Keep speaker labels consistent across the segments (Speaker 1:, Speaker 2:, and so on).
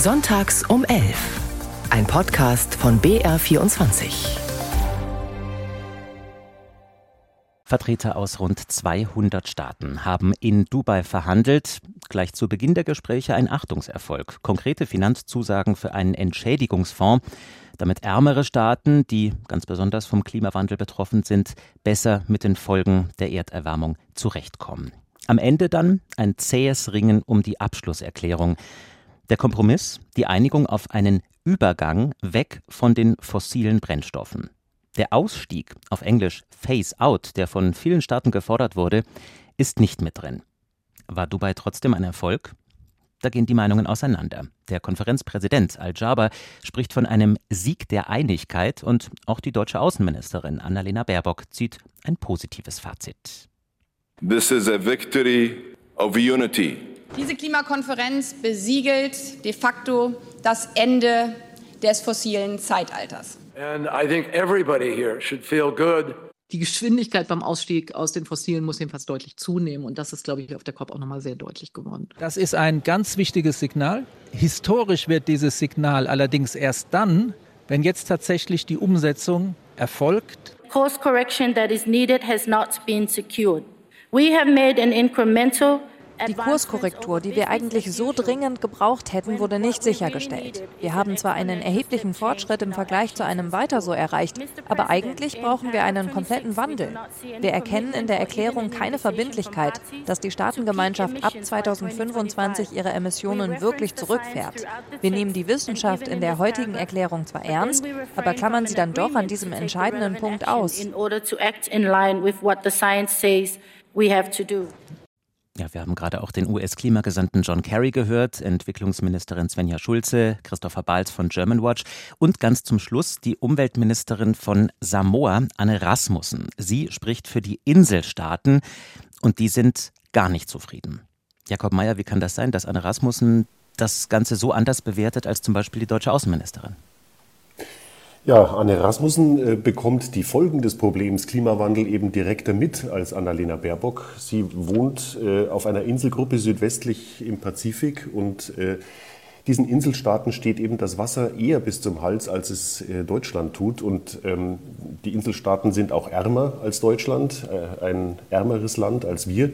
Speaker 1: Sonntags um 11. Ein Podcast von BR24.
Speaker 2: Vertreter aus rund 200 Staaten haben in Dubai verhandelt. Gleich zu Beginn der Gespräche ein Achtungserfolg. Konkrete Finanzzusagen für einen Entschädigungsfonds, damit ärmere Staaten, die ganz besonders vom Klimawandel betroffen sind, besser mit den Folgen der Erderwärmung zurechtkommen. Am Ende dann ein zähes Ringen um die Abschlusserklärung. Der Kompromiss, die Einigung auf einen Übergang weg von den fossilen Brennstoffen. Der Ausstieg, auf Englisch Phase Out, der von vielen Staaten gefordert wurde, ist nicht mit drin. War Dubai trotzdem ein Erfolg? Da gehen die Meinungen auseinander. Der Konferenzpräsident Al-Jaber spricht von einem Sieg der Einigkeit und auch die deutsche Außenministerin Annalena Baerbock zieht ein positives Fazit.
Speaker 3: This is a victory of unity.
Speaker 4: Diese Klimakonferenz besiegelt de facto das Ende des fossilen Zeitalters.
Speaker 5: Die Geschwindigkeit beim Ausstieg aus den Fossilen muss jedenfalls deutlich zunehmen. Und das ist, glaube ich, auf der COP auch nochmal sehr deutlich geworden.
Speaker 6: Das ist ein ganz wichtiges Signal. Historisch wird dieses Signal allerdings erst dann, wenn jetzt tatsächlich die Umsetzung erfolgt.
Speaker 7: Course correction that is needed has not been secured. We have made an incremental
Speaker 8: die Kurskorrektur, die wir eigentlich so dringend gebraucht hätten, wurde nicht sichergestellt. Wir haben zwar einen erheblichen Fortschritt im Vergleich zu einem Weiter so erreicht, aber eigentlich brauchen wir einen kompletten Wandel. Wir erkennen in der Erklärung keine Verbindlichkeit, dass die Staatengemeinschaft ab 2025 ihre Emissionen wirklich zurückfährt. Wir nehmen die Wissenschaft in der heutigen Erklärung zwar ernst, aber klammern sie dann doch an diesem entscheidenden Punkt aus.
Speaker 2: We have to do. Ja, wir haben gerade auch den US-Klimagesandten John Kerry gehört, Entwicklungsministerin Svenja Schulze, Christopher Balz von Germanwatch und ganz zum Schluss die Umweltministerin von Samoa, Anne Rasmussen. Sie spricht für die Inselstaaten und die sind gar nicht zufrieden. Jakob Mayer, wie kann das sein, dass Anne Rasmussen das Ganze so anders bewertet als zum Beispiel die deutsche Außenministerin?
Speaker 9: Ja, Anne Rasmussen äh, bekommt die Folgen des Problems Klimawandel eben direkter mit als Annalena Baerbock. Sie wohnt äh, auf einer Inselgruppe südwestlich im Pazifik und äh, diesen Inselstaaten steht eben das Wasser eher bis zum Hals, als es Deutschland tut. Und ähm, die Inselstaaten sind auch ärmer als Deutschland, ein ärmeres Land als wir.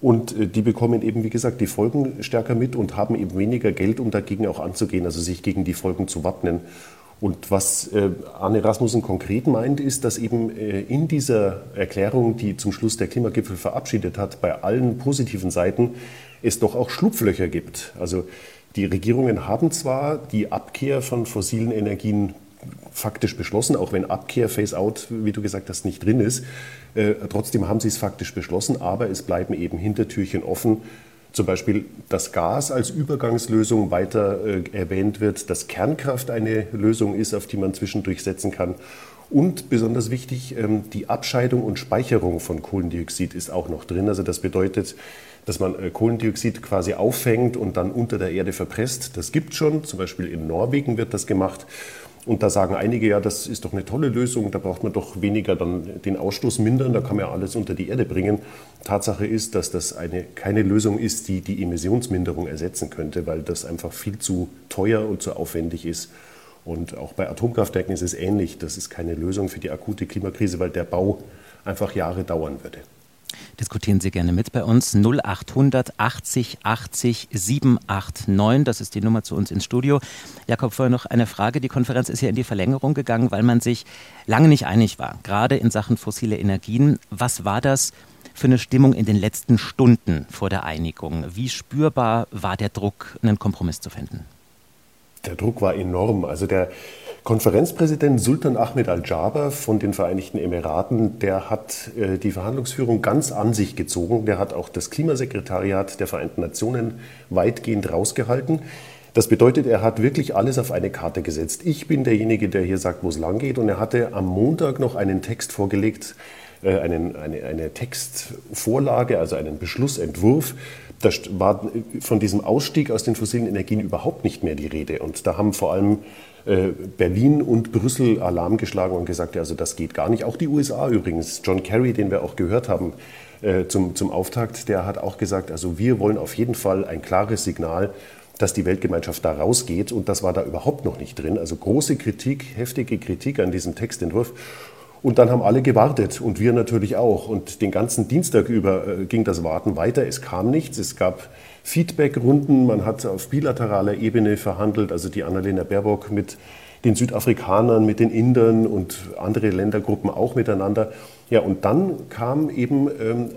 Speaker 9: Und die bekommen eben, wie gesagt, die Folgen stärker mit und haben eben weniger Geld, um dagegen auch anzugehen, also sich gegen die Folgen zu wappnen. Und was äh, Arne Rasmussen konkret meint, ist, dass eben äh, in dieser Erklärung, die zum Schluss der Klimagipfel verabschiedet hat, bei allen positiven Seiten es doch auch Schlupflöcher gibt. Also die Regierungen haben zwar die Abkehr von fossilen Energien faktisch beschlossen, auch wenn Abkehr, Phase-out, wie du gesagt hast, nicht drin ist. Äh, trotzdem haben sie es faktisch beschlossen, aber es bleiben eben Hintertürchen offen zum Beispiel dass Gas als Übergangslösung weiter äh, erwähnt wird, dass Kernkraft eine Lösung ist, auf die man zwischendurch setzen kann. Und besonders wichtig, ähm, die Abscheidung und Speicherung von Kohlendioxid ist auch noch drin. Also das bedeutet, dass man äh, Kohlendioxid quasi auffängt und dann unter der Erde verpresst. Das gibt schon, zum Beispiel in Norwegen wird das gemacht. Und da sagen einige, ja, das ist doch eine tolle Lösung, da braucht man doch weniger dann den Ausstoß mindern, da kann man ja alles unter die Erde bringen. Tatsache ist, dass das eine, keine Lösung ist, die die Emissionsminderung ersetzen könnte, weil das einfach viel zu teuer und zu aufwendig ist. Und auch bei Atomkraftwerken ist es ähnlich. Das ist keine Lösung für die akute Klimakrise, weil der Bau einfach Jahre dauern würde.
Speaker 2: Diskutieren Sie gerne mit bei uns. 0800 80 80 789. Das ist die Nummer zu uns ins Studio. Jakob, vorher noch eine Frage. Die Konferenz ist ja in die Verlängerung gegangen, weil man sich lange nicht einig war, gerade in Sachen fossile Energien. Was war das für eine Stimmung in den letzten Stunden vor der Einigung? Wie spürbar war der Druck, einen Kompromiss zu finden?
Speaker 9: Der Druck war enorm. Also der Konferenzpräsident Sultan Ahmed Al-Jaber von den Vereinigten Emiraten, der hat äh, die Verhandlungsführung ganz an sich gezogen. Der hat auch das Klimasekretariat der Vereinten Nationen weitgehend rausgehalten. Das bedeutet, er hat wirklich alles auf eine Karte gesetzt. Ich bin derjenige, der hier sagt, wo es lang geht. Und er hatte am Montag noch einen Text vorgelegt, äh, einen, eine, eine Textvorlage, also einen Beschlussentwurf. Da war von diesem Ausstieg aus den fossilen Energien überhaupt nicht mehr die Rede. Und da haben vor allem äh, Berlin und Brüssel Alarm geschlagen und gesagt, also das geht gar nicht. Auch die USA übrigens. John Kerry, den wir auch gehört haben äh, zum, zum Auftakt, der hat auch gesagt, also wir wollen auf jeden Fall ein klares Signal, dass die Weltgemeinschaft da rausgeht. Und das war da überhaupt noch nicht drin. Also große Kritik, heftige Kritik an diesem Textentwurf. Und dann haben alle gewartet und wir natürlich auch. Und den ganzen Dienstag über äh, ging das Warten weiter. Es kam nichts. Es gab Feedbackrunden. Man hat auf bilateraler Ebene verhandelt. Also die Annalena Baerbock mit den Südafrikanern, mit den Indern und andere Ländergruppen auch miteinander. Ja, und dann kam eben ähm,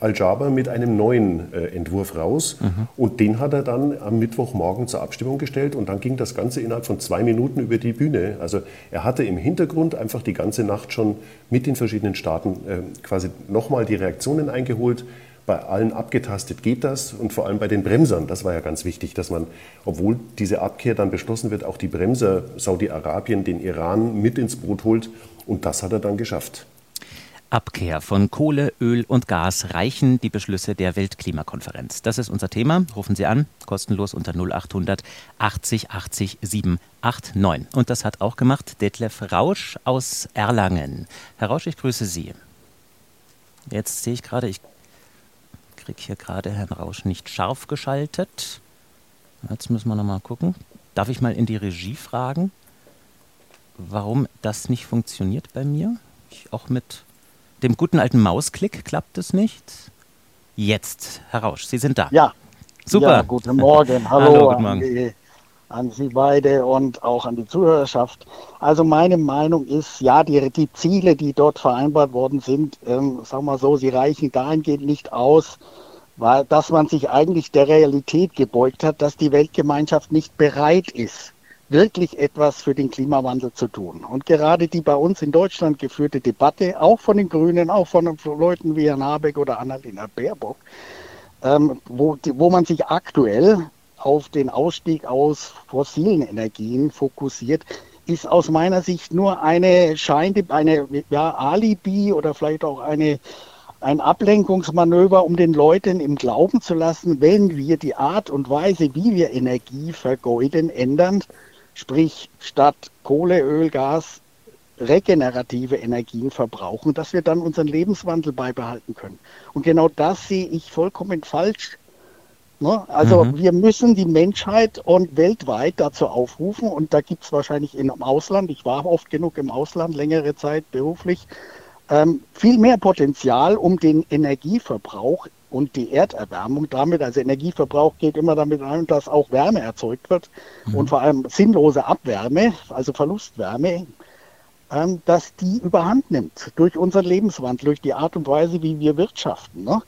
Speaker 9: Al-Jaber mit einem neuen äh, Entwurf raus mhm. und den hat er dann am Mittwochmorgen zur Abstimmung gestellt und dann ging das Ganze innerhalb von zwei Minuten über die Bühne. Also er hatte im Hintergrund einfach die ganze Nacht schon mit den verschiedenen Staaten äh, quasi nochmal die Reaktionen eingeholt. Bei allen abgetastet geht das und vor allem bei den Bremsern, das war ja ganz wichtig, dass man, obwohl diese Abkehr dann beschlossen wird, auch die Bremser Saudi-Arabien, den Iran mit ins Boot holt und das hat er dann geschafft.
Speaker 2: Abkehr von Kohle, Öl und Gas reichen die Beschlüsse der Weltklimakonferenz. Das ist unser Thema. Rufen Sie an, kostenlos unter 0800 80 80 789. Und das hat auch gemacht Detlef Rausch aus Erlangen. Herr Rausch, ich grüße Sie. Jetzt sehe ich gerade, ich kriege hier gerade Herrn Rausch nicht scharf geschaltet. Jetzt müssen wir noch mal gucken. Darf ich mal in die Regie fragen, warum das nicht funktioniert bei mir? Ich auch mit dem guten alten Mausklick klappt es nicht. Jetzt, Herr Rausch, Sie sind da.
Speaker 10: Ja.
Speaker 2: Super.
Speaker 10: Ja, guten Morgen. Hallo,
Speaker 2: Hallo guten
Speaker 10: Morgen. An, die, an, Sie beide und auch an die Zuhörerschaft. Also meine Meinung ist, ja, die, die Ziele, die dort vereinbart worden sind, ähm, sagen wir so, sie reichen dahingehend nicht aus, weil dass man sich eigentlich der Realität gebeugt hat, dass die Weltgemeinschaft nicht bereit ist, wirklich etwas für den Klimawandel zu tun. Und gerade die bei uns in Deutschland geführte Debatte, auch von den Grünen, auch von, Leuten wie Herrn Habeck oder Annalena Baerbock, ähm, wo, wo man sich aktuell auf den Ausstieg aus fossilen Energien fokussiert, ist aus meiner Sicht nur eine Schein, eine ja, Alibi oder vielleicht auch eine, ein Ablenkungsmanöver, um den Leuten im Glauben zu lassen, wenn wir die Art und Weise, wie wir Energie vergeuden, ändern, sprich statt Kohle, Öl, Gas regenerative Energien verbrauchen, dass wir dann unseren Lebenswandel beibehalten können. Und genau das sehe ich vollkommen falsch. Ne? Also mhm. wir müssen die Menschheit und weltweit dazu aufrufen, und da gibt es wahrscheinlich im Ausland, ich war oft genug im Ausland, längere Zeit beruflich, ähm, viel mehr Potenzial, um den Energieverbrauch und die Erderwärmung damit, also Energieverbrauch geht immer damit ein, dass auch Wärme erzeugt wird mhm. und vor allem sinnlose Abwärme, also Verlustwärme, ähm, dass die überhand nimmt durch unseren Lebenswandel, durch die Art und Weise, wie wir wirtschaften. Ne?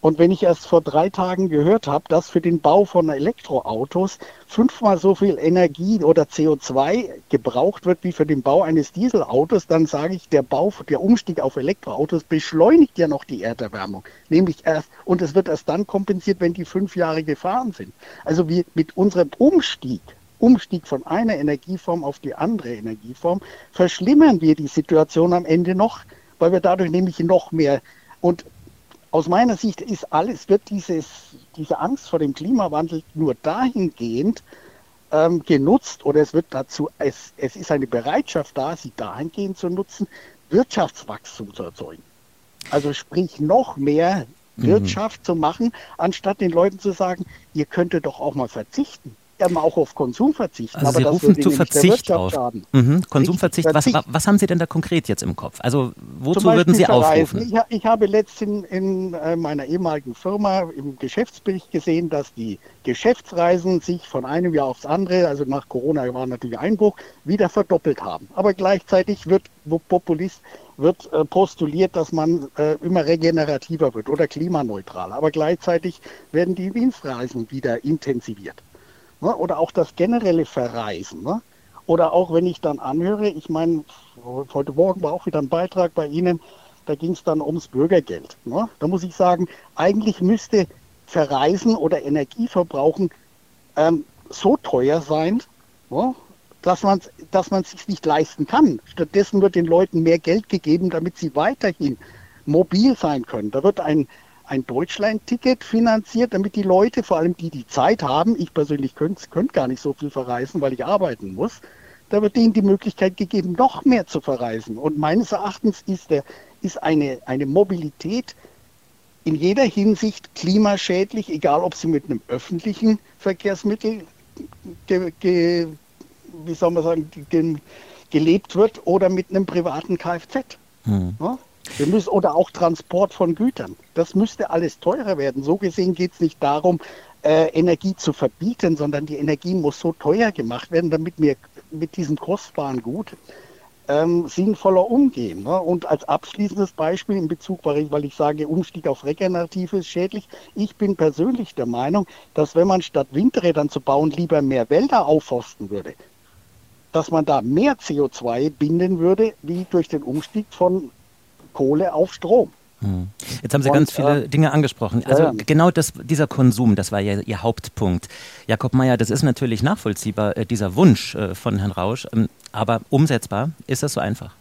Speaker 10: Und wenn ich erst vor drei Tagen gehört habe, dass für den Bau von Elektroautos fünfmal so viel Energie oder CO2 gebraucht wird wie für den Bau eines Dieselautos, dann sage ich, der Bau, der Umstieg auf Elektroautos beschleunigt ja noch die Erderwärmung. Nämlich erst, und es wird erst dann kompensiert, wenn die fünf Jahre gefahren sind. Also wir mit unserem Umstieg Umstieg von einer Energieform auf die andere Energieform, verschlimmern wir die Situation am Ende noch, weil wir dadurch nämlich noch mehr und aus meiner Sicht ist alles, wird dieses, diese Angst vor dem Klimawandel nur dahingehend ähm, genutzt oder es wird dazu, es, es ist eine Bereitschaft da, sie dahingehend zu nutzen, Wirtschaftswachstum zu erzeugen. Also sprich noch mehr mhm. Wirtschaft mhm. zu machen, anstatt den Leuten zu sagen, ihr könntet doch auch mal verzichten ja auch auf Konsum verzichten.
Speaker 2: Also Sie rufen zu Verzicht auf. Mhm. Konsumverzicht, was, was, haben Sie denn da konkret jetzt im Kopf? Also wozu würden Sie aufrufen?
Speaker 10: Ich, ich, habe letztens in äh, meiner ehemaligen Firma im Geschäftsbericht gesehen, dass die Geschäftsreisen sich von einem Jahr aufs andere, also nach Corona war natürlich Einbruch, wieder verdoppelt haben. Aber gleichzeitig wird Populist wird äh, postuliert, dass man äh, immer regenerativer wird oder klimaneutral. Aber gleichzeitig werden die Dienstreisen wieder intensiviert ne? oder auch das generelle Verreisen. Ne? Oder auch wenn ich dann anhöre, ich meine, heute Morgen war auch wieder ein Beitrag bei Ihnen, da ging es dann ums Bürgergeld. Ne? Da muss ich sagen, eigentlich müsste Verreisen oder Energieverbrauchen ähm, so teuer sein, ne? dass man dass es sich nicht leisten kann. Stattdessen wird den Leuten mehr Geld gegeben, damit sie weiterhin mobil sein können. Da wird ein ein Deutschland-Ticket finanziert, damit die Leute, vor allem die, die Zeit haben, ich persönlich könnte könnt gar nicht so viel verreisen, weil ich arbeiten muss, da wird denen die Möglichkeit gegeben, noch mehr zu verreisen. Und meines Erachtens ist, der, ist eine, eine Mobilität in jeder Hinsicht klimaschädlich, egal ob sie mit einem öffentlichen Verkehrsmittel ge, ge, wie soll man sagen, ge, gelebt wird oder mit einem privaten Kfz. Hm. Ja? Wir müssen, oder auch Transport von Gütern. Das müsste alles teurer werden. So gesehen geht es nicht darum, äh, Energie zu verbieten, sondern die Energie muss so teuer gemacht werden, damit wir mit diesem kostbaren Gut ähm, sinnvoller umgehen. Ne? Und als abschließendes Beispiel in Bezug, weil ich, weil ich sage, Umstieg auf Regenerative ist schädlich. Ich bin persönlich der Meinung, dass wenn man statt Windrädern zu bauen lieber mehr Wälder aufforsten würde, dass man da mehr CO2 binden würde, wie durch den Umstieg von Kohle auf Strom.
Speaker 2: Hm. Jetzt haben Sie und, ganz viele äh, Dinge angesprochen. Also ja, genau das, dieser Konsum, das war ja Ihr Hauptpunkt. Jakob Mayer, das ist natürlich nachvollziehbar, äh, dieser Wunsch äh, von Herrn Rausch, ähm, aber umsetzbar, ist das so einfach?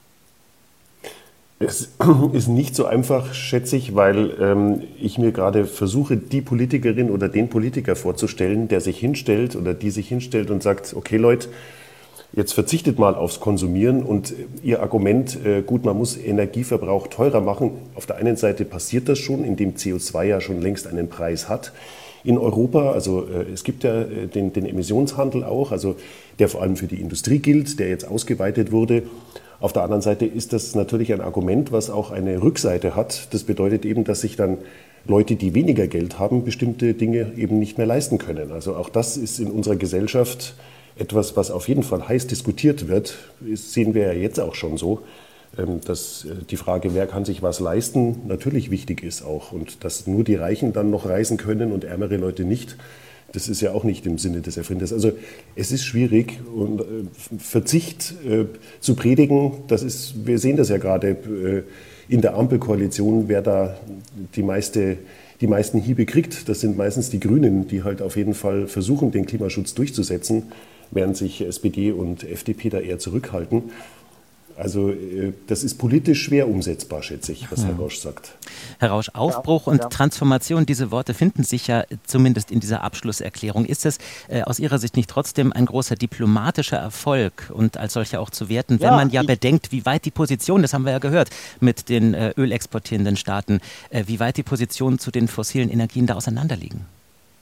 Speaker 9: Es ist nicht so einfach, schätze ich, weil ähm, ich mir gerade versuche, die Politikerin oder den Politiker vorzustellen, der sich hinstellt oder die sich hinstellt und sagt, okay Leute, Jetzt verzichtet mal aufs Konsumieren und Ihr Argument, äh, gut, man muss Energieverbrauch teurer machen. Auf der einen Seite passiert das schon, indem CO2 ja schon längst einen Preis hat. In Europa, also äh, es gibt ja äh, den, den Emissionshandel auch, also der vor allem für die Industrie gilt, der jetzt ausgeweitet wurde. Auf der anderen Seite ist das natürlich ein Argument, was auch eine Rückseite hat. Das bedeutet eben, dass sich dann Leute, die weniger Geld haben, bestimmte Dinge eben nicht mehr leisten können. Also auch das ist in unserer Gesellschaft etwas, was auf jeden Fall heiß diskutiert wird, ist, sehen wir ja jetzt auch schon so, ähm, dass äh, die Frage, wer kann sich was leisten, natürlich wichtig ist auch. Und dass nur die Reichen dann noch reisen können und ärmere Leute nicht, das ist ja auch nicht im Sinne des Erfinders. Also es ist schwierig und äh, Verzicht äh, zu predigen, das ist, wir sehen das ja gerade in der Ampelkoalition, wer da die meiste die meisten Hiebe kriegt. Das sind meistens die Grünen, die halt auf jeden Fall versuchen, den Klimaschutz durchzusetzen während sich SPD und FDP da eher zurückhalten. Also äh, das ist politisch schwer umsetzbar, schätze ich, was Herr hm. Rausch sagt.
Speaker 2: Herr Rausch, Aufbruch ja, und ja. Transformation, diese Worte finden sich ja zumindest in dieser Abschlusserklärung. Ist es äh, aus Ihrer Sicht nicht trotzdem ein großer diplomatischer Erfolg und als solcher auch zu werten, ja, wenn man ja bedenkt, wie weit die Position, das haben wir ja gehört, mit den äh, ölexportierenden Staaten, äh, wie weit die Positionen zu den fossilen Energien da auseinanderliegen?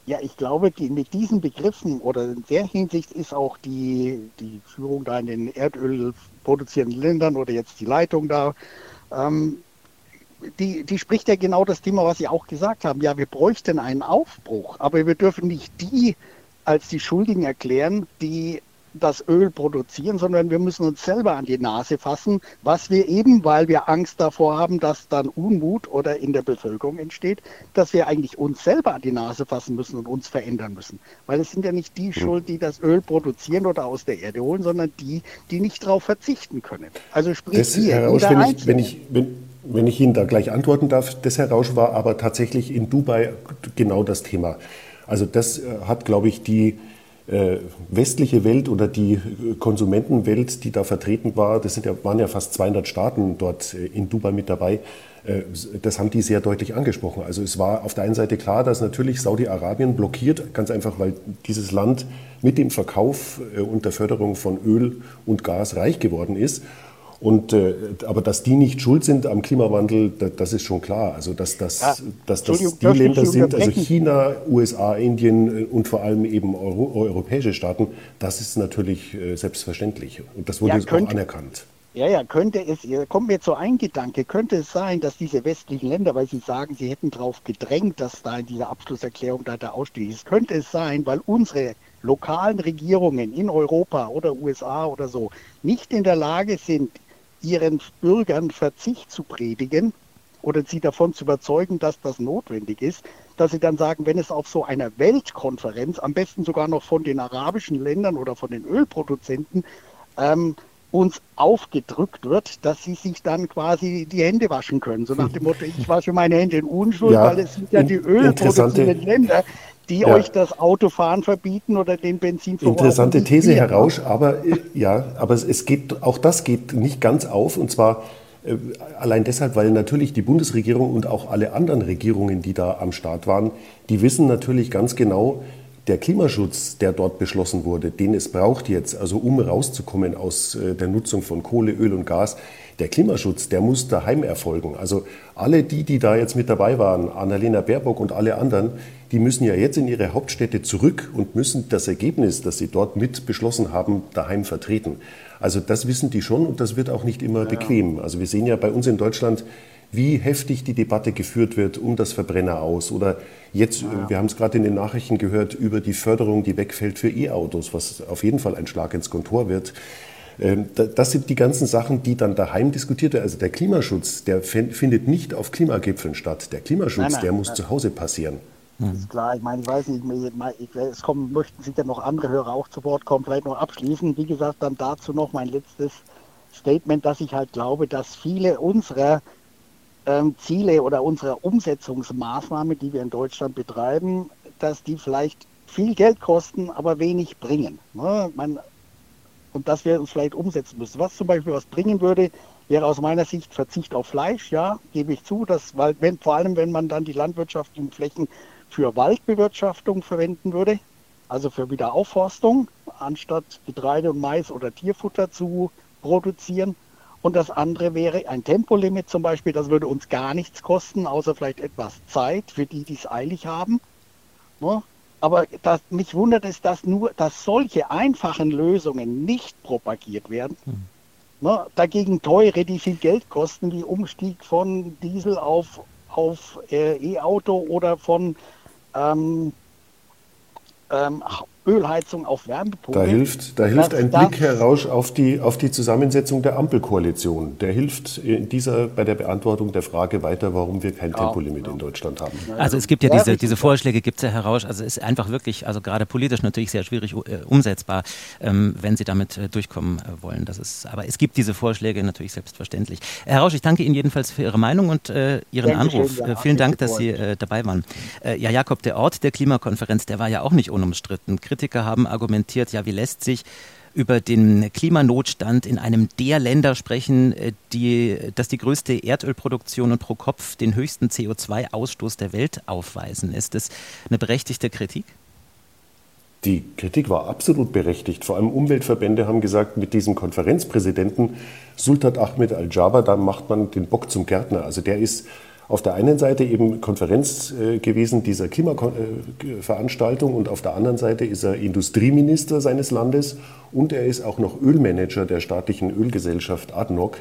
Speaker 10: Ja, ich glaube, die, mit diesen Begriffen oder in der Hinsicht ist auch die, die Führung da in den Erdöl produzierenden Ländern oder jetzt die Leitung da, ähm, die, die spricht ja genau das Thema, was Sie auch gesagt haben. Ja, wir bräuchten einen Aufbruch, aber wir dürfen nicht die als die Schuldigen erklären, die das Öl produzieren, sondern wir müssen uns selber an die Nase fassen, was wir eben, weil wir Angst davor haben, dass dann Unmut oder in der Bevölkerung entsteht, dass wir eigentlich uns selber an die Nase fassen müssen und uns verändern müssen. Weil es sind ja nicht die hm. schuld, die das Öl produzieren oder aus der Erde holen, sondern die, die nicht darauf verzichten können. Also sprich
Speaker 9: das, wir. Herr Rausch, wenn ich, wenn, ich, wenn, wenn ich Ihnen da gleich antworten darf, das Herr Rausch war aber tatsächlich in Dubai genau das Thema. Also das äh, hat, glaube ich, die westliche Welt oder die Konsumentenwelt, die da vertreten war, das sind ja, waren ja fast 200 Staaten dort äh, in Dubai mit dabei, äh, das haben die sehr deutlich angesprochen. Also es war auf der einen Seite klar, dass natürlich Saudi-Arabien blockiert, ganz einfach, weil dieses Land mit dem Verkauf und der Förderung von Öl und Gas reich geworden ist. Und, äh, aber dass die nicht schuld sind am Klimawandel, da, das ist schon klar. Also dass, dass, ja, dass das die Länder sind, also China, USA, Indien äh, und vor allem eben Euro, europäische Staaten, das ist natürlich äh, selbstverständlich. Und das wurde ja, könnte, auch anerkannt.
Speaker 10: Ja, ja, könnte es, kommt mir zu ein Gedanke, könnte es sein, dass diese westlichen Länder, weil sie sagen, sie hätten darauf gedrängt, dass da in dieser Abschlusserklärung da der Ausstieg ist, könnte es sein, weil unsere lokalen Regierungen in Europa oder USA oder so nicht in der Lage sind, ihren Bürgern Verzicht zu predigen oder sie davon zu überzeugen, dass das notwendig ist, dass sie dann sagen, wenn es auf so einer Weltkonferenz, am besten sogar noch von den arabischen Ländern oder von den Ölproduzenten, ähm, uns aufgedrückt wird, dass sie sich dann quasi die Hände waschen können. So nach dem Motto, ich wasche meine Hände in Unschuld, ja, weil es sind ja die ölproduzierenden Länder, die ja. euch das Autofahren verbieten oder den Benzin
Speaker 9: Interessante These, Herr Rausch, aber äh, ja, aber es geht, auch das geht nicht ganz auf und zwar äh, allein deshalb, weil natürlich die Bundesregierung und auch alle anderen Regierungen, die da am Start waren, die wissen natürlich ganz genau, der Klimaschutz, der dort beschlossen wurde, den es braucht jetzt, also um rauszukommen aus äh, der Nutzung von Kohle, Öl und Gas, der Klimaschutz, der muss daheim erfolgen. Also alle die, die da jetzt mit dabei waren, Annalena Baerbock und alle anderen, die müssen ja jetzt in ihre Hauptstädte zurück und müssen das Ergebnis, das sie dort mit beschlossen haben, daheim vertreten. Also das wissen die schon und das wird auch nicht immer ja. bequem. Also wir sehen ja bei uns in Deutschland, wie heftig die Debatte geführt wird um das Verbrenner aus. Oder jetzt, ja. wir haben es gerade in den Nachrichten gehört, über die Förderung, die wegfällt für E-Autos, was auf jeden Fall ein Schlag ins Kontor wird. Ähm, das sind die ganzen Sachen, die dann daheim diskutiert werden. Also der Klimaschutz, der findet nicht auf Klimagipfeln statt. Der Klimaschutz, nein, nein, der muss zu Hause passieren.
Speaker 10: Das ist klar. Ich meine, ich weiß nicht, es kommen, möchten sich dann noch andere Hörer auch zu Wort kommen, vielleicht noch abschließen. Wie gesagt, dann dazu noch mein letztes Statement, dass ich halt glaube, dass viele unserer ähm, Ziele oder unserer Umsetzungsmaßnahmen, die wir in Deutschland betreiben, dass die vielleicht viel Geld kosten, aber wenig bringen. Ne? Man, und dass wir uns vielleicht umsetzen müssen. Was zum Beispiel was bringen würde, wäre aus meiner Sicht Verzicht auf Fleisch. Ja, gebe ich zu, dass, weil wenn, vor allem wenn man dann die landwirtschaftlichen Flächen für Waldbewirtschaftung verwenden würde, also für Wiederaufforstung, anstatt Getreide und Mais oder Tierfutter zu produzieren. Und das andere wäre ein Tempolimit zum Beispiel, das würde uns gar nichts kosten, außer vielleicht etwas Zeit für die, die es eilig haben. Ne? Aber das, mich wundert es, dass nur, dass solche einfachen Lösungen nicht propagiert werden. Hm. Ne, dagegen teure, die viel Geld kosten, wie Umstieg von Diesel auf, auf äh, E-Auto oder von ähm, ähm, Ölheizung auf Wärmepumpe.
Speaker 9: Da hilft, da hilft ein Blick, Herr Rausch, auf die, auf die Zusammensetzung der Ampelkoalition. Der hilft in dieser, bei der Beantwortung der Frage weiter, warum wir kein ja, Tempolimit ja. in Deutschland haben.
Speaker 2: Also es gibt ja diese, diese Vorschläge, gibt es ja, Herr Rausch. Also es ist einfach wirklich, also gerade politisch natürlich sehr schwierig äh, umsetzbar, ähm, wenn Sie damit äh, durchkommen äh, wollen. Das ist, aber es gibt diese Vorschläge natürlich selbstverständlich. Herr Rausch, ich danke Ihnen jedenfalls für Ihre Meinung und äh, Ihren Dankeschön, Anruf. Ja, Vielen Dank, dass Sie äh, dabei waren. Äh, ja, Jakob, der Ort der Klimakonferenz, der war ja auch nicht unumstritten. Kritiker haben argumentiert, ja, wie lässt sich über den Klimanotstand in einem der Länder sprechen, äh, die, das die größte Erdölproduktion und pro Kopf den höchsten CO2-Ausstoß der Welt aufweisen. Ist das eine berechtigte Kritik?
Speaker 9: Die Kritik war absolut berechtigt. Vor allem Umweltverbände haben gesagt, mit diesem Konferenzpräsidenten Sultan Ahmed Al-Jaber, da macht man den Bock zum Gärtner. Also der ist auf der einen Seite eben Konferenz äh, gewesen dieser Klimaveranstaltung und auf der anderen Seite ist er Industrieminister seines Landes und er ist auch noch Ölmanager der staatlichen Ölgesellschaft ADNOC.